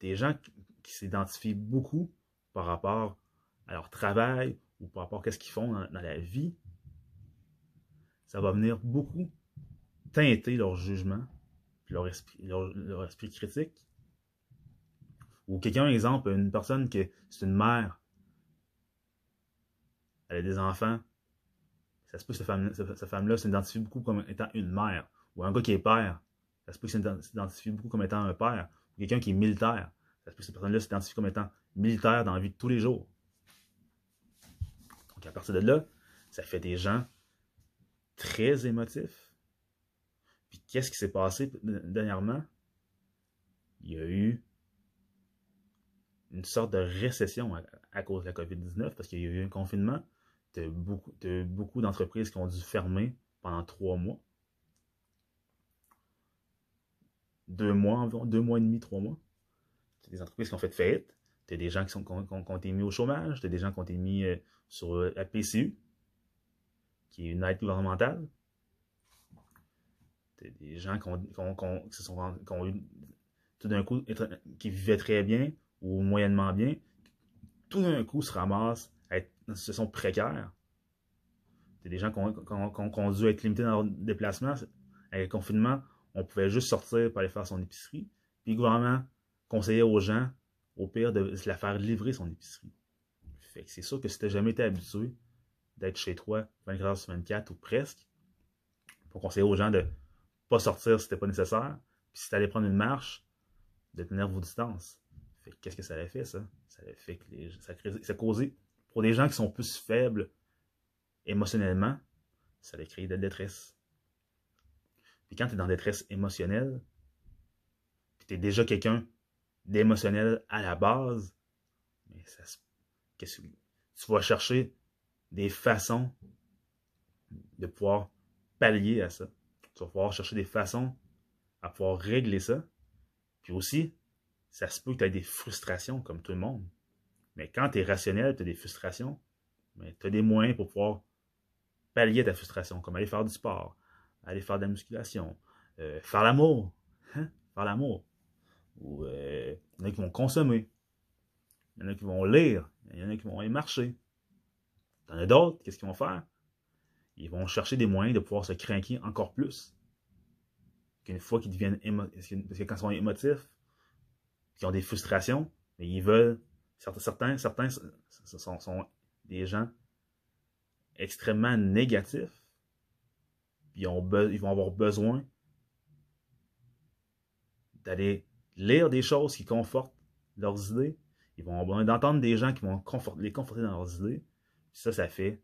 des gens qui s'identifient beaucoup par rapport à leur travail ou par rapport à ce qu'ils font dans, la vie, ça va venir beaucoup teinter leur jugement, leur esprit, critique, Ou quelqu'un, exemple, une personne qui c'est une mère, elle a des enfants, ça se peut que cette femme, femme-là s'identifie beaucoup comme étant une mère. Ou un gars qui est père, ça se peut qu'il s'identifie beaucoup comme étant un père. Quelqu'un qui est militaire, que cette personne-là s'identifie comme étant militaire dans la vie de tous les jours. Donc à partir de là, ça fait des gens très émotifs. Puis qu'est-ce qui s'est passé dernièrement? Il y a eu une sorte de récession à, cause de la COVID-19 parce qu'il y a eu un confinement. de beaucoup, beaucoup d'entreprises qui ont dû fermer pendant trois mois. Deux mois environ, deux mois et demi, trois mois. C'est des entreprises qui ont fait faillite. Tu des gens qui, sont, qui, ont, été mis au chômage. Tu des gens qui ont été mis euh, sur la PCU, qui est une aide gouvernementale. Tu des gens qui ont, eu tout d'un coup, qui vivaient très bien ou moyennement bien, tout d'un coup se ramassent à être dans une situation précaire. C'est des gens qui ont, dû être limités dans leur déplacement. Avec le confinement, on pouvait juste sortir pour aller faire son épicerie. Puis le gouvernement conseillait aux gens, au pire, de la faire livrer son épicerie. Fait que c'est sûr que si tu jamais été habitué d'être chez toi 24 heures sur 24 ou presque, pour conseiller aux gens de pas sortir si c'était pas nécessaire. Puis si tu allais prendre une marche, de tenir vos distances. Qu'est-ce que ça a fait, ça? Ça a fait que ça, a causé, pour des gens qui sont plus faibles émotionnellement, ça a créé de la détresse. Puis quand tu es dans détresse émotionnelle, puis tu es déjà quelqu'un d'émotionnel à la base, mais ça, qu'est-ce que, tu vas chercher des façons de pouvoir pallier à ça. Tu vas pouvoir chercher des façons à pouvoir régler ça. Puis aussi, ça se peut que tu aies des frustrations comme tout le monde. Mais quand tu es rationnel, tu as des frustrations, mais tu as des moyens pour pouvoir pallier ta frustration, comme aller faire du sport, aller faire de la musculation, euh, faire l'amour, hein? faire l'amour. Ou euh, il y en a qui vont consommer, il y en a qui vont lire, il y en a qui vont aller marcher. Il y en a d'autres, qu'est-ce qu'ils vont faire? Ils vont chercher des moyens de pouvoir se craquer encore plus. Qu'une fois qu'ils deviennent émotifs, parce que quand ils sont émotifs, qui ont des frustrations, mais ils veulent. Certains, certains sont, sont des gens extrêmement négatifs. Ils, ils vont avoir besoin d'aller lire des choses qui confortent leurs idées. Ils vont avoir besoin d'entendre des gens qui vont les conforter dans leurs idées. ça, ça fait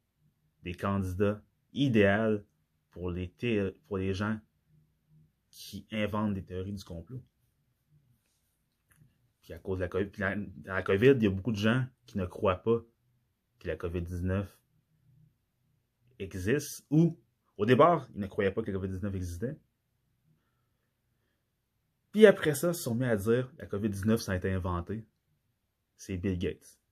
des candidats idéaux pour les, pour les gens qui inventent des théories du complot. Puis à cause de la COVID, la COVID, il y a beaucoup de gens qui ne croient pas que la COVID-19 existe, ou au départ, ils ne croyaient pas que la COVID-19 existait. Puis après ça, ils se sont mis à dire la COVID-19, ça a été inventé. C'est Bill Gates.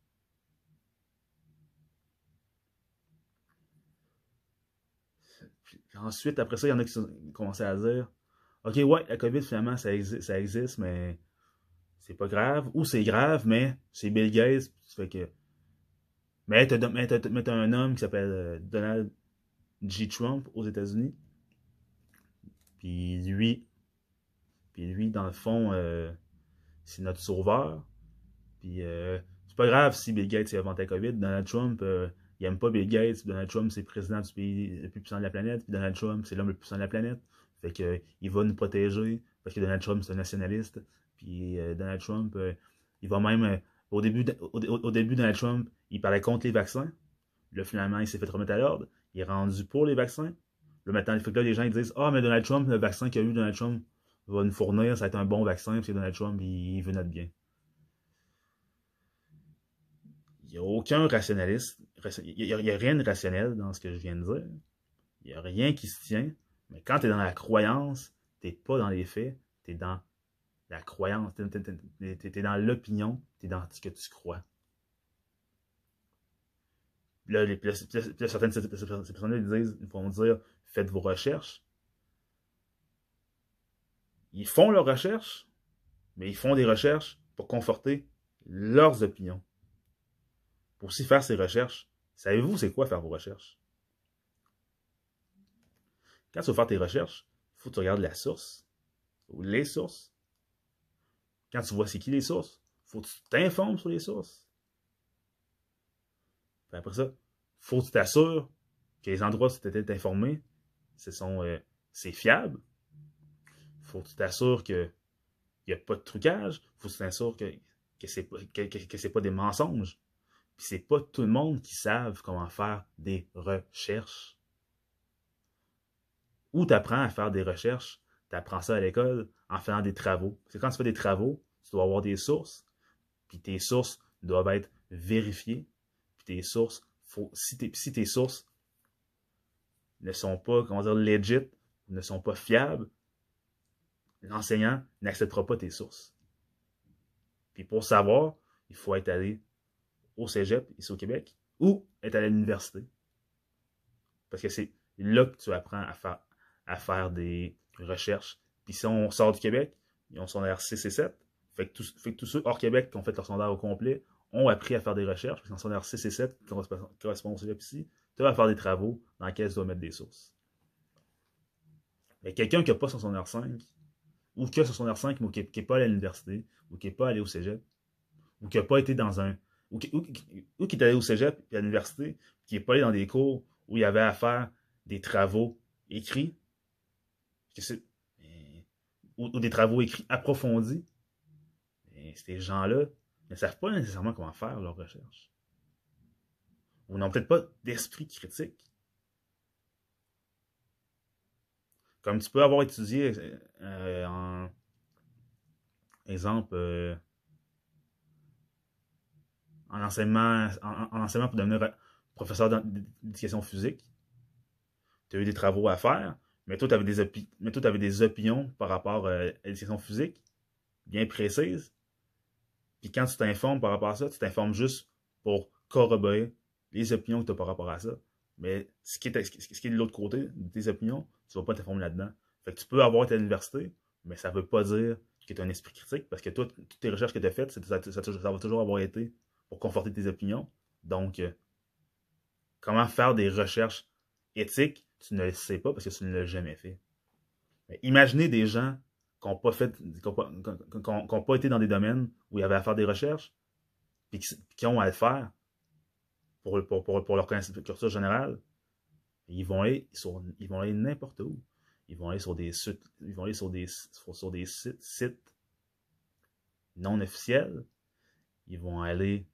ensuite, après ça, il y en a qui ont commencé à dire Ok, ouais, la COVID, finalement, ça existe mais c'est pas grave, ou c'est grave, mais c'est Bill Gates, fait que. Mais t'as un homme qui s'appelle euh, Donald J. Trump aux États-Unis. Puis lui, puis lui, dans le fond, euh, c'est notre sauveur. Puis euh, c'est pas grave si Bill Gates a inventé la COVID. Donald Trump, il aime pas Bill Gates. Donald Trump, c'est le président du pays le plus puissant de la planète. Puis Donald Trump, c'est l'homme le plus puissant de la planète. Fait que il va nous protéger parce que Donald Trump, c'est un nationaliste. Puis euh, Donald Trump, euh, il va même. Euh, au, début, au, début, Donald Trump, il parlait contre les vaccins. Là, finalement, il s'est fait remettre à l'ordre. Il est rendu pour les vaccins. Là, maintenant, il faut que les gens ils disent Ah, mais Donald Trump, le vaccin qu'il a eu Donald Trump va nous fournir, ça va être un bon vaccin, parce que Donald Trump, il, veut notre bien. Il n'y a aucun rationaliste. Il n'y a, a, rien de rationnel dans ce que je viens de dire. Il n'y a rien qui se tient. Mais quand tu es dans la croyance, tu n'es pas dans les faits, tu es dans la croyance, tu es, dans l'opinion, tu es dans ce que tu crois. Là, certaines ces personnes ils disent, vont dire faites vos recherches. Ils font leurs recherches, mais ils font des recherches pour conforter leurs opinions. Pour aussi faire ces recherches, savez-vous c'est quoi faire vos recherches? Quand tu vas faire tes recherches, il faut que tu regardes la source ou les sources quand tu vois c'est qui les sources, faut que tu t'informes sur les sources. Après ça, faut que tu t'assures que les endroits où tu t'es informé, euh, c'est fiable. Faut que tu t'assures qu'il n'y a pas de trucage. Faut que tu t'assures que, que c'est pas, que, que, pas des mensonges. Puis c'est pas tout le monde qui savent comment faire des recherches. Où tu apprends à faire des recherches, tu apprends ça à l'école en faisant des travaux. Que quand tu fais des travaux, tu dois avoir des sources, puis tes sources doivent être vérifiées, sources, faut, si, tes, si tes sources ne sont pas, comment dire, legit, ne sont pas fiables, l'enseignant n'acceptera pas tes sources. Puis pour savoir, il faut être allé au cégep, ici au Québec, ou être allé à l'université. Parce que c'est là que tu apprends à faire, à faire des recherches. Puis si on sort du Québec, ils ont son R6 et 7. Fait que, tous, fait que tous ceux hors Québec qui ont fait leur sondage au complet ont appris à faire des recherches. Puis dans son R6 et 7 qui correspond au cégep ici, tu vas faire des travaux dans lesquels tu dois mettre des sources. Mais quelqu'un qui n'a pas son R5, ou qui a son R5, mais qui n'est pas allé à l'université, ou qui n'est pas allé au cégep, ou qui n'a pas été dans un. Ou qui, est allé au cégep et à l'université, qui n'est pas allé dans des cours où il y avait à faire des travaux écrits, ou, ou, des travaux écrits approfondis, et ces gens-là ne savent pas nécessairement comment faire leur recherche. Ou n'ont peut-être pas d'esprit critique. Comme tu peux avoir étudié euh, en exemple euh, en enseignement, en, enseignement pour devenir professeur d'éducation physique. Tu as eu des travaux à faire, mais toi, tu avais, des, avais des opinions par rapport euh, à l'éducation physique bien précises. Puis quand tu t'informes par rapport à ça, tu t'informes juste pour corroborer les opinions que tu as par rapport à ça. Mais ce qui est, de l'autre côté de tes opinions, tu ne vas pas t'informer là-dedans. Fait que tu peux avoir été à l'université, mais ça ne veut pas dire que tu as un esprit critique, parce que toutes tes recherches que tu as faites, ça, va toujours avoir été pour conforter tes opinions. Donc, euh, comment faire des recherches éthiques, tu ne le sais pas parce que tu ne l'as jamais fait. Mais imaginez des gens qui n'ont pas qui pas été dans des domaines où il y avait à faire des recherches, puis qui, ont à le faire pour, pour, pour, leur culture générale. Ils vont aller ils vont aller n'importe où. Ils vont aller sur des sites, ils vont aller sur des, sur des sites, non officiels. Ils vont aller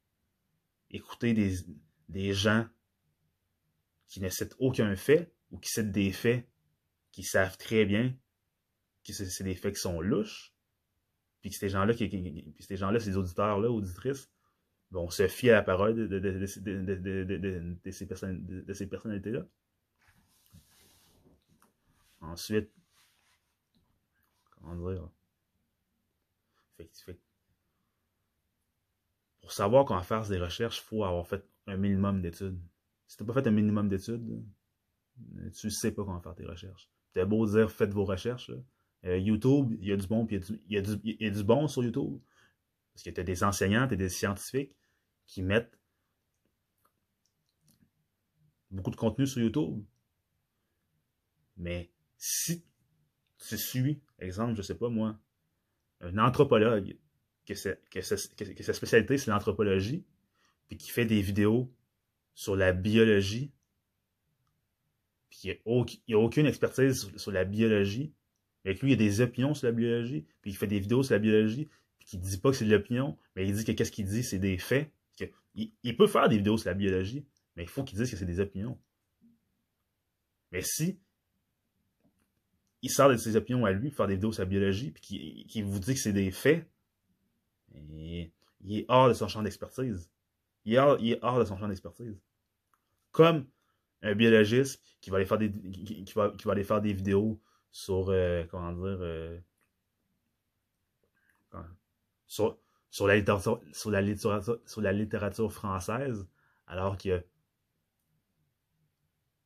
écouter des, des gens qui ne citent aucun fait ou qui citent des faits qui savent très bien que c'est des faits qui sont louches, puis que ces gens-là, puis ces gens-là, ces auditeurs-là, auditrices, vont se fier à la parole de, ces, personnalités-là. Ensuite, comment dire, fait, fait, pour savoir comment faire des recherches, il faut avoir fait un minimum d'études. Si tu n'as pas fait un minimum d'études, tu ne sais pas comment faire tes recherches. Tu as beau dire faites vos recherches. Euh, YouTube, il y a du bon, puis il y, a du, bon sur YouTube. Parce que tu as des enseignants, tu des scientifiques qui mettent beaucoup de contenu sur YouTube. Mais si tu suis, exemple, je sais pas moi, un anthropologue que, sa spécialité c'est l'anthropologie, puis qui fait des vidéos sur la biologie, puis il n'y a, aucune expertise sur, la biologie, mais lui, il a des opinions sur la biologie, puis il fait des vidéos sur la biologie, puis qui dit pas que c'est de l'opinion, mais il dit que qu'est-ce qu'il dit, c'est des faits. il, peut faire des vidéos sur la biologie, mais il faut qu'il dise que c'est des opinions. Mais si il sort de ses opinions à lui faire des vidéos sur la biologie, puis qu'il vous dit que c'est des faits, il est hors de son champ d'expertise. Il, est hors de son champ d'expertise. Comme un biologiste qui va aller faire des, qui, va, qui va aller faire des vidéos sur, euh, comment dire, euh, sur, sur, la littérature, sur, la sur la littérature française, alors qu'il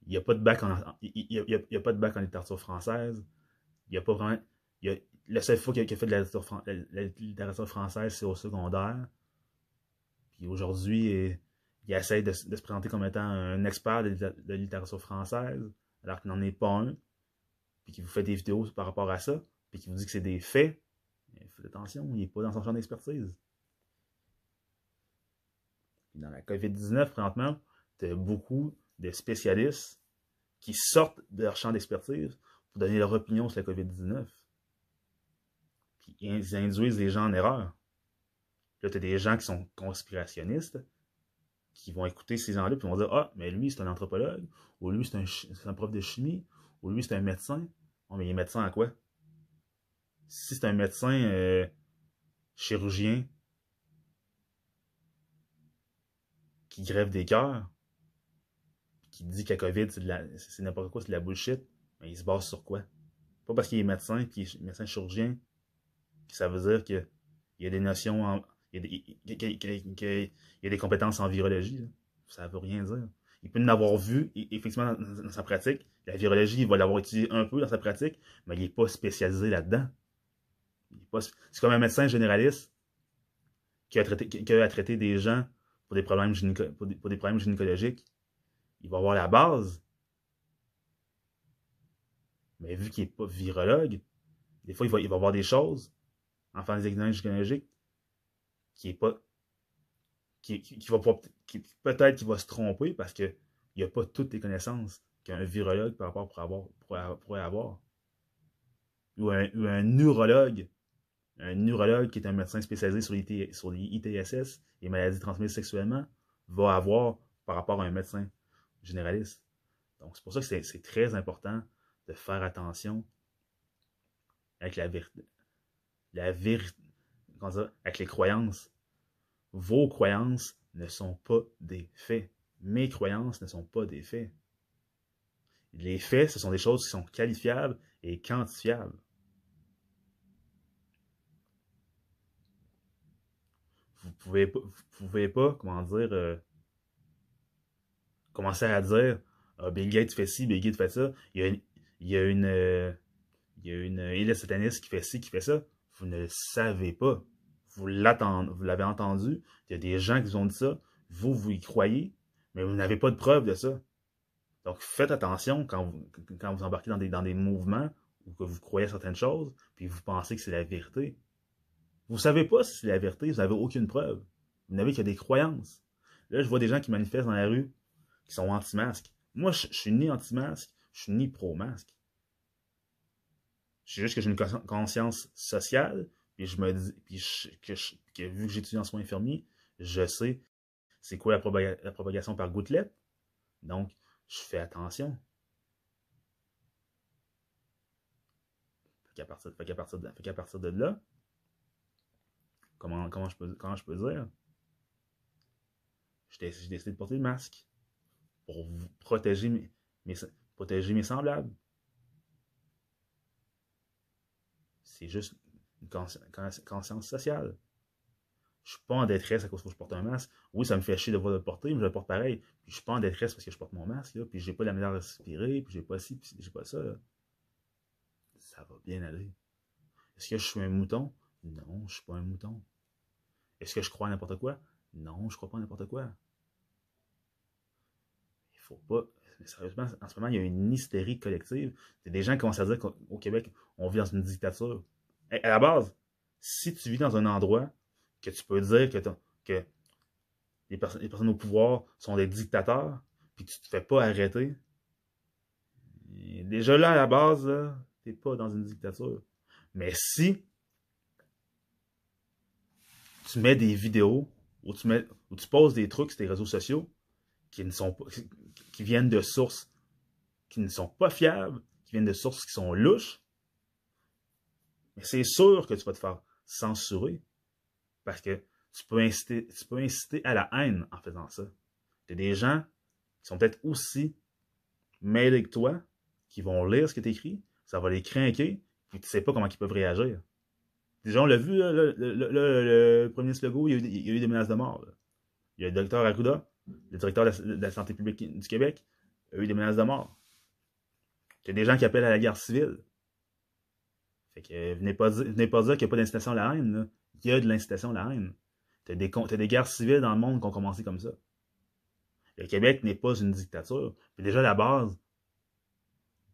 n'y a, pas de bac en, il, y a, pas de bac en littérature française. Il n'y a pas vraiment, y a, la seule fois qu'il a fait de la littérature, française, c'est au secondaire. Puis aujourd'hui, il, essaie de, se présenter comme étant un expert de, littérature française, alors qu'il n'en est pas un. Qu'il vous fait des vidéos par rapport à ça, puis qu'il vous dit que c'est des faits. faites attention, il n'est pas dans son champ d'expertise. Dans la COVID-19, présentement, tu as beaucoup de spécialistes qui sortent de leur champ d'expertise pour donner leur opinion sur la COVID-19. Puis ils induisent les gens en erreur. Là, tu as des gens qui sont conspirationnistes, qui vont écouter ces gens-là, puis vont dire Ah, mais lui, c'est un anthropologue, ou lui, c'est un, prof de chimie, ou lui, c'est un médecin. Oh, mais il est médecin à quoi? Si c'est un médecin euh, chirurgien qui grève des cœurs, qui dit que la COVID, c'est n'importe quoi, c'est de la bullshit, mais il se base sur quoi? Pas parce qu'il est médecin, puis médecin chirurgien, que ça veut dire qu'il y a des notions en, il y, a des, compétences en virologie. Ça ne veut rien dire. Il peut en avoir vu, effectivement, dans, sa pratique. La virologie, il va l'avoir étudié un peu dans sa pratique, mais il n'est pas spécialisé là-dedans. C'est comme un médecin généraliste qui a, traité, des gens pour des, problèmes gynécologiques. Il va avoir la base. Mais vu qu'il n'est pas virologue, des fois, il va, il va avoir des choses en faisant des examens gynécologiques qui est pas. qui, qui, va peut-être qu'il va se tromper parce qu'il n'y a pas toutes les connaissances qu'un virologue par rapport pour avoir, pourrait avoir. Ou un, ou un, neurologue, un neurologue qui est un médecin spécialisé sur les, sur les ITSS, les maladies transmises sexuellement, va avoir par rapport à un médecin généraliste. Donc, c'est pour ça que c'est très important de faire attention avec la vérité. La avec les croyances. Vos croyances ne sont pas des faits. Mes croyances ne sont pas des faits. Les faits, ce sont des choses qui sont qualifiables et quantifiables. Vous pouvez vous pouvez pas, comment dire, euh, commencer à dire ah, Bill Gates fait ci, Bill Gates fait ça. Il y a une, il y a une, euh, il y a une sataniste qui fait ci, qui fait ça. Vous ne le savez pas vous l'avez entendu, il y a des gens qui vous ont dit ça, vous, vous y croyez, mais vous n'avez pas de preuve de ça. Donc, faites attention quand vous, quand vous embarquez dans des, dans des mouvements ou que vous croyez certaines choses, puis vous pensez que c'est la vérité. Vous ne savez pas si c'est la vérité, vous n'avez aucune preuve. Vous n'avez que des croyances. Là, je vois des gens qui manifestent dans la rue, qui sont anti-masques. Moi, je, je suis ni anti-masque, je suis ni pro-masque. C'est juste que j'ai une conscience sociale, puis je me dis, puis que, vu que j'étudie en soins infirmiers, je sais c'est quoi la, propagation par gouttelette. Donc, je fais attention. Fait qu'à partir, partir, partir de là, comment, comment, je peux, comment je peux dire? J'ai décidé de porter le masque pour protéger mes, protéger mes semblables. C'est juste une conscience sociale. Je suis pas en détresse à cause que je porte un masque. Oui, ça me fait chier de voir le porter, mais je le porte pareil. Puis je suis pas en détresse parce que je porte mon masque, là, puis j'ai pas la manière de respirer, puis j'ai pas ci, puis j'ai pas ça. Ça va bien aller. Est-ce que je suis un mouton? Non, je suis pas un mouton. Est-ce que je crois à n'importe quoi? Non, je crois pas à n'importe quoi. Il faut pas. sérieusement, en ce moment, il y a une hystérie collective. A des gens qui commencent à dire qu'au Québec, on vit dans une dictature à la base, si tu vis dans un endroit que tu peux dire que, les, personnes au pouvoir sont des dictateurs, puis tu te fais pas arrêter, déjà là, à la base, tu n'es pas dans une dictature. Mais si tu mets des vidéos tu, mets, ou tu poses des trucs sur tes réseaux sociaux qui ne sont pas, qui viennent de sources qui ne sont pas fiables, qui viennent de sources qui sont louches, c'est sûr que tu vas te faire censurer parce que tu peux inciter, tu peux inciter à la haine en faisant ça. Il y des gens qui sont peut-être aussi mêlés que toi, qui vont lire ce que tu écris, ça va les craquer, puis tu sais pas comment ils peuvent réagir. Déjà, on l'a vu, le, premier ministre Legault, il y, a eu, des menaces de mort. Il y a le docteur Arruda, le directeur de la, santé publique du Québec, il y a eu des menaces de mort. Il y des gens qui appellent à la guerre civile. Fait que venez pas, venez pas dire qu'il n'y a pas d'incitation à la haine. Il y a de l'incitation à la haine. Des, as des guerres civiles dans le monde qui ont commencé comme ça. Le Québec n'est pas une dictature. Puis déjà, la base,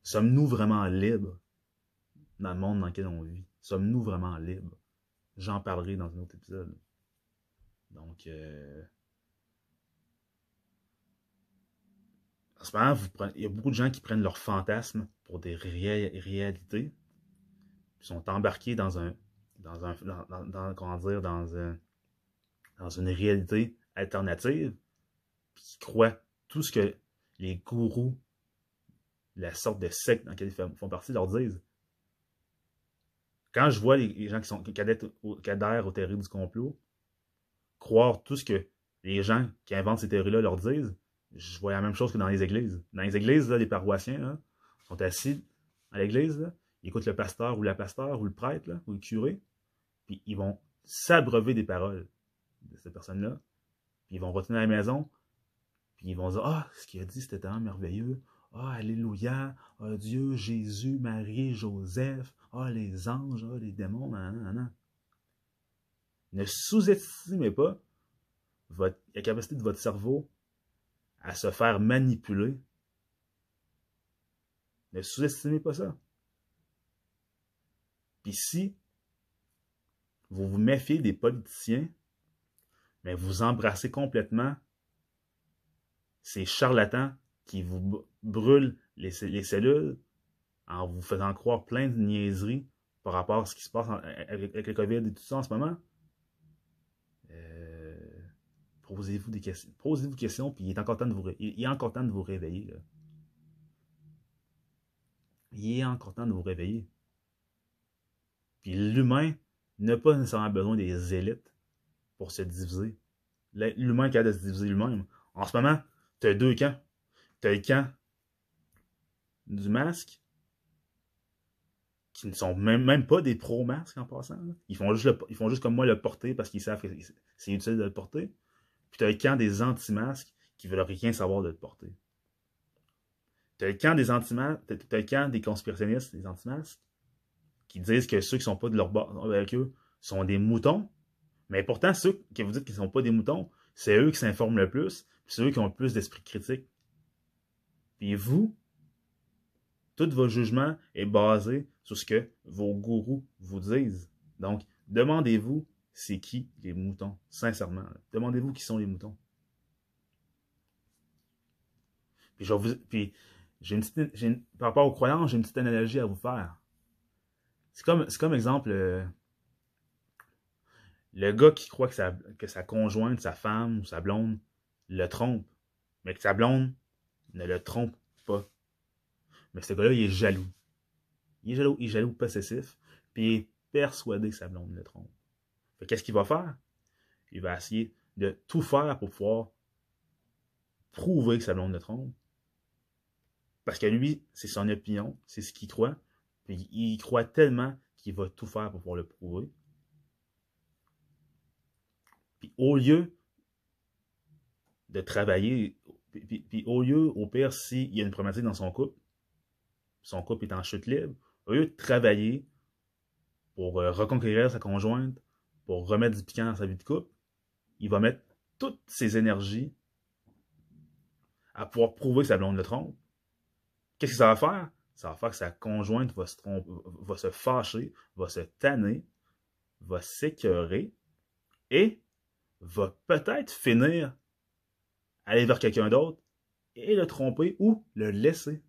sommes-nous vraiment libres dans le monde dans lequel on vit? Sommes-nous vraiment libres? J'en parlerai dans un autre épisode. Donc, euh, ce moment, il y a beaucoup de gens qui prennent leurs fantasmes pour des réalités. Ils sont embarqués dans un, dans un, dans, dans, comment dire, dans un, dans une réalité alternative, qui croient tout ce que les gourous, la sorte de secte dans laquelle ils font partie, leur disent. Quand je vois les, gens qui sont adhèrent aux théories du complot, croire tout ce que les gens qui inventent ces théories-là leur disent, je vois la même chose que dans les églises. Dans les églises, là, les paroissiens sont assis à l'église, ils écoutent le pasteur ou la pasteur ou le prêtre ou le curé, puis ils vont s'abreuver des paroles de cette personne-là, puis ils vont retourner à la maison, puis ils vont dire Ah, ce qu'il a dit, c'était tellement merveilleux. Ah, Alléluia, ah, Dieu, Jésus, Marie, Joseph, ah, les anges, ah, les démons, nan, Ne sous-estimez pas votre, la capacité de votre cerveau à se faire manipuler. Ne sous-estimez pas ça. Puis si vous vous méfiez des politiciens, mais vous embrassez complètement ces charlatans qui vous brûlent les, cellules en vous faisant croire plein de niaiseries par rapport à ce qui se passe avec, le COVID et tout ça en ce moment. Euh, posez-vous des questions. Posez-vous des questions, puis il est encore temps de vous, il est encore temps de vous réveiller. Il est encore temps de vous réveiller. Puis l'humain n'a pas nécessairement besoin des élites pour se diviser. L'humain qui a de se diviser lui-même. En ce moment, tu as deux camps. Tu as le camp du masque, qui ne sont même, pas des pro-masques en passant. Ils font, juste ils font juste comme moi le porter parce qu'ils savent que c'est utile de le porter. Puis tu as le camp des anti-masques qui veulent rien savoir de le porter. Tu as le camp des anti-masques, tu as le camp des conspirationnistes, des anti-masques, qui disent que ceux qui sont pas de leur bord avec eux sont des moutons. Mais pourtant, ceux qui vous dites qu'ils ne sont pas des moutons, c'est eux qui s'informent le plus, c'est eux qui ont le plus d'esprit critique. Puis vous, tout votre jugement est basé sur ce que vos gourous vous disent. Donc, demandez-vous, c'est qui les moutons, sincèrement. Demandez-vous qui sont les moutons. Puis, par rapport aux croyances, j'ai une petite analogie à vous faire. C'est comme, comme exemple, euh, le gas qui croit que sa, que sa conjointe, sa femme ou sa blonde le trompe, mais que sa blonde ne le trompe pas. Mais ce gars-là, il est jaloux. Il est jaloux, il est jaloux possessif, puis il est persuadé que sa blonde le trompe. qu'est-ce qu'il va faire? Il va essayer de tout faire pour pouvoir prouver que sa blonde le trompe. Parce que lui, c'est son opinion, c'est ce qu'il croit, il croit tellement qu'il va tout faire pour pouvoir le prouver. Puis au lieu de travailler, puis, au lieu, au pire, s'il y a une problématique dans son couple, son couple est en chute libre, au lieu de travailler pour euh, reconquérir sa conjointe, pour remettre du piquant dans sa vie de couple, il va mettre toutes ses énergies à pouvoir prouver que sa blonde le trompe. Qu'est-ce que ça va faire? Ça va faire que sa conjointe va se, fâcher, va se tanner, va s'écœurer et va peut-être finir aller vers quelqu'un d'autre et le tromper ou le laisser.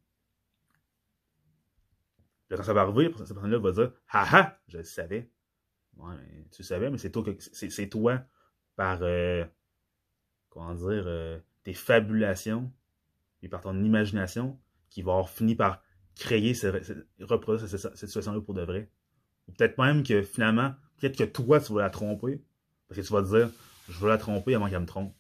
quand ça va arriver, cette personne-là va dire Haha, je le savais. Ouais, tu le savais, mais c'est toi, c'est, toi par euh, comment dire euh, tes fabulations et par ton imagination qui va avoir fini par créer, reproduire cette, situation-là pour de vrai. Ou peut-être même que finalement, peut-être que toi, tu vas la tromper. Parce que tu vas te dire, je veux la tromper avant qu'elle me trompe.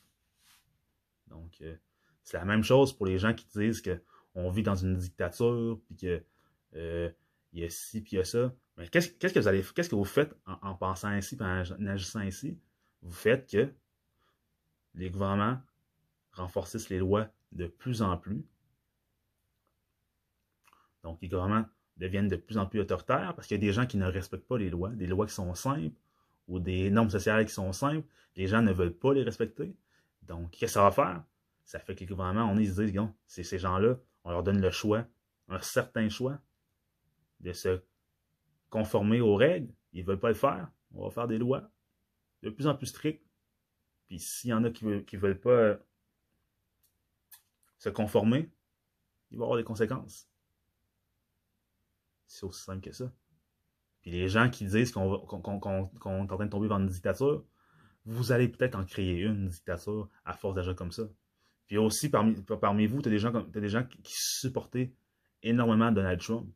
Donc, euh, c'est la même chose pour les gens qui disent qu'on vit dans une dictature, puis que euh, il y a ci, puis il y a ça. Mais qu'est-ce que vous allez, qu'est-ce que vous faites en, pensant ainsi, en agissant ainsi? Vous faites que les gouvernements renforcent les lois de plus en plus, donc, les gouvernements deviennent de plus en plus autoritaires parce qu'il y a des gens qui ne respectent pas les lois, des lois qui sont simples ou des normes sociales qui sont simples. Les gens ne veulent pas les respecter. Donc, qu'est-ce que ça va faire? Ça fait que les gouvernements, on est, se disent, c'est ces gens-là, on leur donne le choix, un certain choix, de se conformer aux règles. Ils ne veulent pas le faire. On va faire des lois de plus en plus strictes. Puis s'il y en a qui ne veulent, veulent, pas se conformer, il va y avoir des conséquences. C'est aussi simple que ça. Puis les gens qui disent qu'on est en train de tomber dans une dictature, vous allez peut-être en créer une, dictature à force d'agir comme ça. Puis aussi, parmi, parmi vous, tu as des gens, des gens qui supportaient énormément Donald Trump.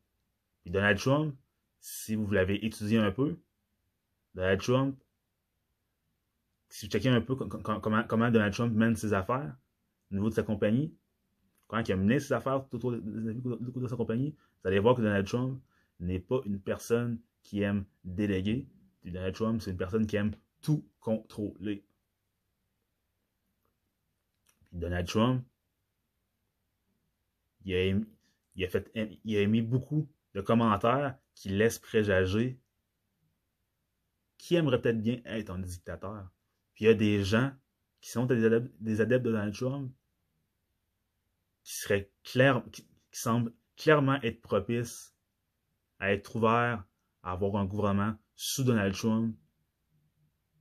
Puis Donald Trump, si vous l'avez étudié un peu, Donald Trump, si vous checkez un peu comment, comment Donald Trump mène ses affaires au niveau de sa compagnie, comment il a mené ses affaires tout autour de, sa compagnie, vous allez voir que Donald Trump n'est pas une personne qui aime déléguer. Donald Trump, c'est une personne qui aime tout contrôler. Donald Trump, il a, émis, fait, il a émis beaucoup de commentaires qui laissent présager qui aimerait peut-être bien être un dictateur. Puis il y a des gens qui sont des adeptes de Donald Trump qui seraient clairs, qui, semblent clairement être propices à être ouverts à avoir un gouvernement sous Donald Trump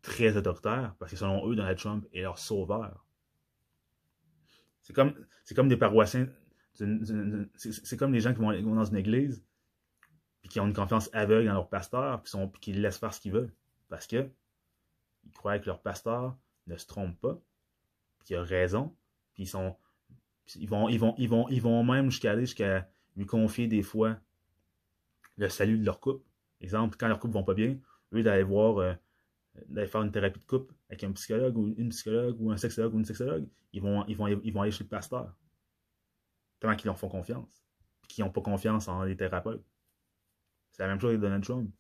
très autoritaire, parce que selon eux, Donald Trump est leur sauveur. C'est comme, des paroissiens, c'est comme des gens qui vont, dans une église, puis qui ont une confiance aveugle dans leur pasteur, puis, puis qui laissent faire ce qu'ils veulent. Parce que ils croient que leur pasteur ne se trompe pas, qu'il a raison, puis ils sont. Ils vont, ils vont, ils vont, ils vont même jusqu'à aller jusqu'à lui confier des fois le salut de leur couple. Exemple, quand leur couple vont pas bien, eux d'aller voir euh, d'aller faire une thérapie de couple avec un psychologue ou une psychologue ou un sexologue ou une sexologue, ils vont, ils vont, ils vont aller chez le pasteur. Tellement qu'ils leur font confiance. Puis qu'ils n'ont pas confiance en les thérapeutes. C'est la même chose avec Donald Trump.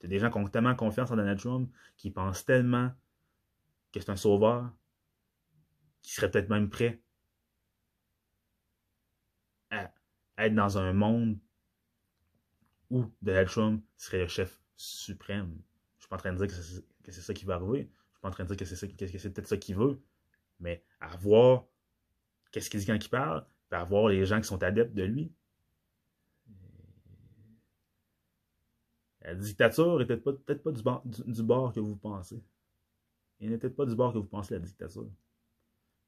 C'est des gens qui ont tellement confiance en Donald Trump, qui pensent tellement que c'est un sauveur, qui seraient peut-être même prêts à être dans un monde où Donald Trump serait le chef suprême. Je suis pas en train de dire que c'est ça qui va arriver. Je suis pas en train de dire que c'est peut-être ça qu'il veut. Mais à voir qu'est-ce qu'il dit quand il parle, puis à voir les gens qui sont adeptes de lui. La dictature n'est peut-être pas, du, bord, du, bord que vous pensez. Il n'est peut-être pas du bord que vous pensez la dictature.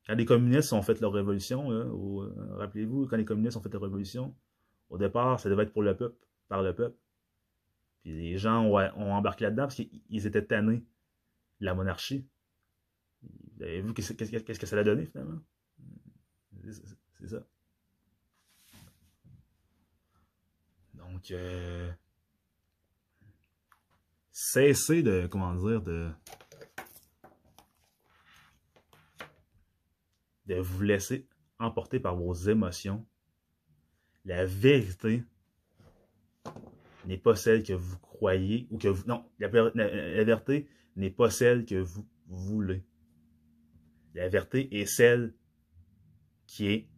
Quand les communistes ont fait leur révolution, euh, rappelez-vous, quand les communistes ont fait leur révolution, au départ, ça devait être pour le peuple, par le peuple. Puis les gens ont, embarqué là-dedans parce qu'ils étaient tannés la monarchie. Vous avez vu qu'est-ce que ça a donné finalement? C'est ça. Donc, euh, cessez de, comment dire, de, de vous laisser emporter par vos émotions. La vérité n'est pas celle que vous croyez ou que vous. Non, la, vérité n'est pas celle que vous voulez. La vérité est celle qui est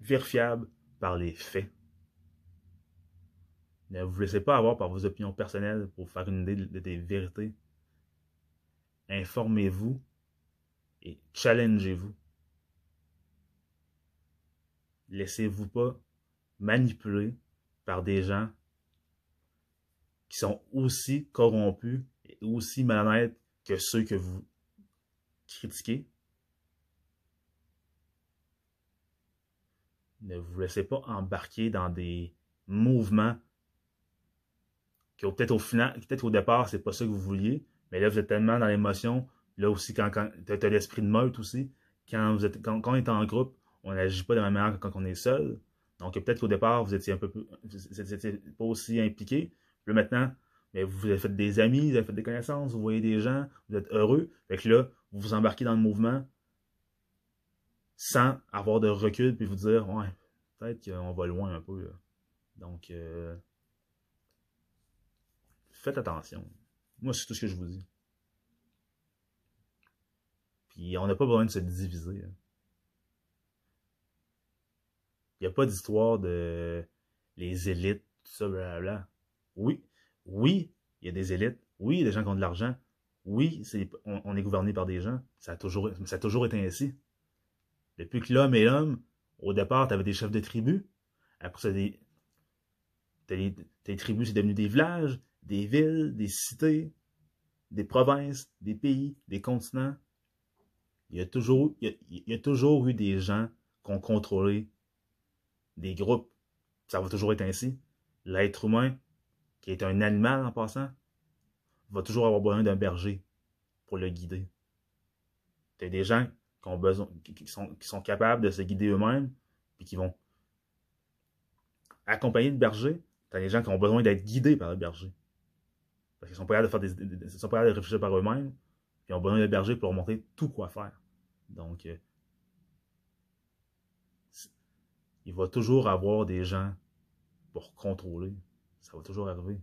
vérifiable par les faits. Ne vous laissez pas avoir par vos opinions personnelles pour faire une idée de des vérités. Informez-vous et challengez-vous. Laissez-vous pas manipuler par des gens qui sont aussi corrompus et aussi malhonnêtes que ceux que vous critiquez. Ne vous laissez pas embarquer dans des mouvements qui peut-être au final, peut-être au départ, c'est pas ça que vous vouliez, mais là, vous êtes tellement dans l'émotion. Là aussi, quand, tu as l'esprit de meute aussi, quand, vous êtes, quand, quand on est en groupe, on n'agit pas de la même manière que quand on est seul. Donc, peut-être qu'au départ, vous étiez un peu plus, pas aussi impliqué. Puis maintenant, vous avez fait des amis, vous avez fait des connaissances, vous voyez des gens, vous êtes heureux. Fait que là, vous vous embarquez dans le mouvement sans avoir de recul puis vous dire, ouais, peut-être qu'on va loin un peu. Donc, euh, faites attention. Moi, c'est tout ce que je vous dis. Puis, on n'a pas besoin de se diviser. Hein. Il n'y a pas d'histoire de les élites, tout ça, blablabla. Oui, oui, il y a des élites. Oui, il y a des gens qui ont de l'argent. Oui, on, est gouverné par des gens. Ça a toujours, été ainsi. Depuis que l'homme est l'homme, au départ, tu avais des chefs de tribus. Après ça, des, tribus, c'est devenu des villages, des villes, des cités, des provinces, des pays, des continents. Il y a toujours, eu des gens qu'on contrôler des groupes. Ça va toujours être ainsi. L'être humain, qui est un animal en passant, va toujours avoir besoin d'un berger pour le guider. Tu as des gens qui, ont besoin, qui, sont, qui capables de se guider eux-mêmes, puis qui vont accompagner le berger. Tu as des gens qui ont besoin d'être guidés par le berger. Parce qu'ils sont pas capables de faire réfléchir par eux-mêmes, puis ils ont besoin de berger pour leur montrer tout quoi faire. Donc, euh, il va toujours avoir des gens pour contrôler. Ça va toujours arriver.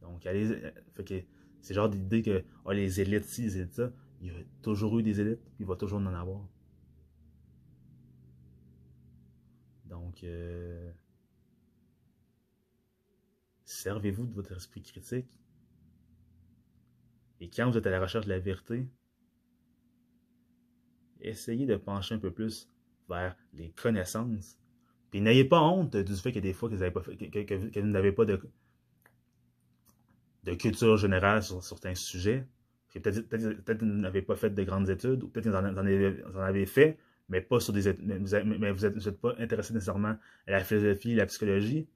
Donc, allez, euh, fait que c'est genre d'idée que oh, les élites ci, les élites ça. Il y a toujours eu des élites, puis il va toujours en avoir. Donc, euh, servez-vous de votre esprit critique. Et quand vous êtes à la recherche de la vérité, essayez de pencher un peu plus vers les connaissances. Puis n'ayez pas honte du fait que des fois que vous n'avez pas, de, culture générale sur, certains sujets. Peut-être que vous n'avez pas fait de grandes études, ou peut-être que vous en, avez, fait, mais pas sur des mais vous n'êtes pas intéressé nécessairement à la philosophie, la psychologie.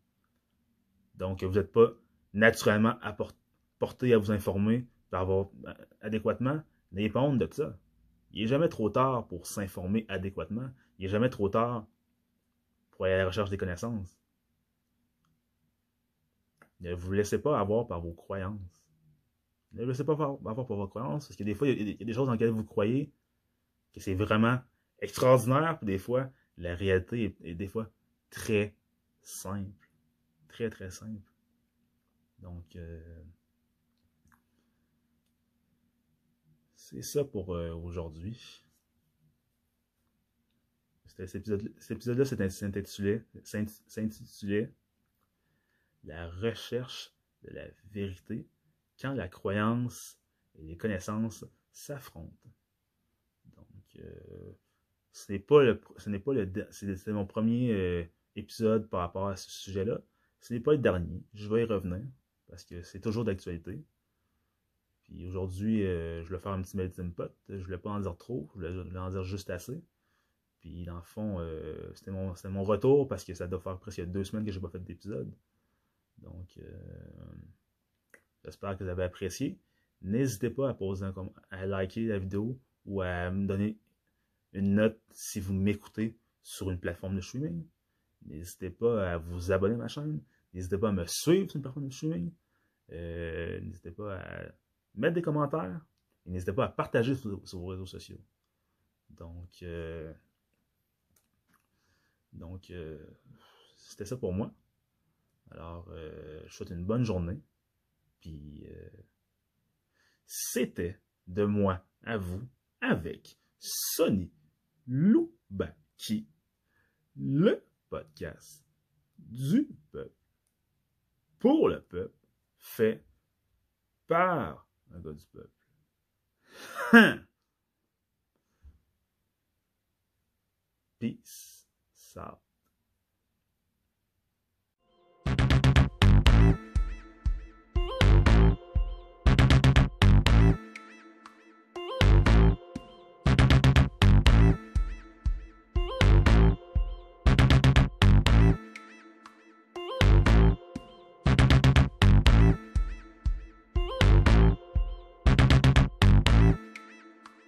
Donc, vous n'êtes pas naturellement porté à vous informer par avoir adéquatement. N'ayez pas honte de ça. Il n'est jamais trop tard pour s'informer adéquatement. Il n'est jamais trop tard pour aller à la recherche des connaissances. Ne vous laissez pas avoir par vos croyances. Ne vous laissez pas avoir par vos croyances, parce que des fois, il y a des choses dans lesquelles vous croyez que c'est vraiment extraordinaire, puis des fois, la réalité est, des fois très simple. Très, très simple. Donc, euh, c'est ça pour euh, aujourd'hui. Cet épisode-là s'intitulait La recherche de la vérité quand la croyance et les connaissances s'affrontent. Donc, euh, ce n'est pas le, ce c'est mon premier euh, épisode par rapport à ce sujet-là. Ce n'est pas le dernier. Je vais y revenir parce que c'est toujours d'actualité. Aujourd'hui, euh, je vais faire un petit melting pot. Je ne voulais pas en dire trop, je voulais en dire juste assez. Puis dans le fond, euh, c'était mon, retour parce que ça doit faire presque deux semaines que je n'ai pas fait d'épisode. Donc, j'espère que vous avez apprécié. N'hésitez pas à poser un, à liker la vidéo ou à me donner une note si vous m'écoutez sur une plateforme de streaming. N'hésitez pas à vous abonner à ma chaîne. N'hésitez pas à me suivre sur une plateforme de streaming. Euh, n'hésitez pas à mettre des commentaires. Et n'hésitez pas à partager sur, vos réseaux sociaux. Donc, euh, donc euh, c'était ça pour moi. Alors, je vous souhaite une bonne journée. Puis, c'était de moi à vous avec Sony Loubaki, le podcast du peuple, pour le peuple, fait par un gars du peuple. Peace. Ça.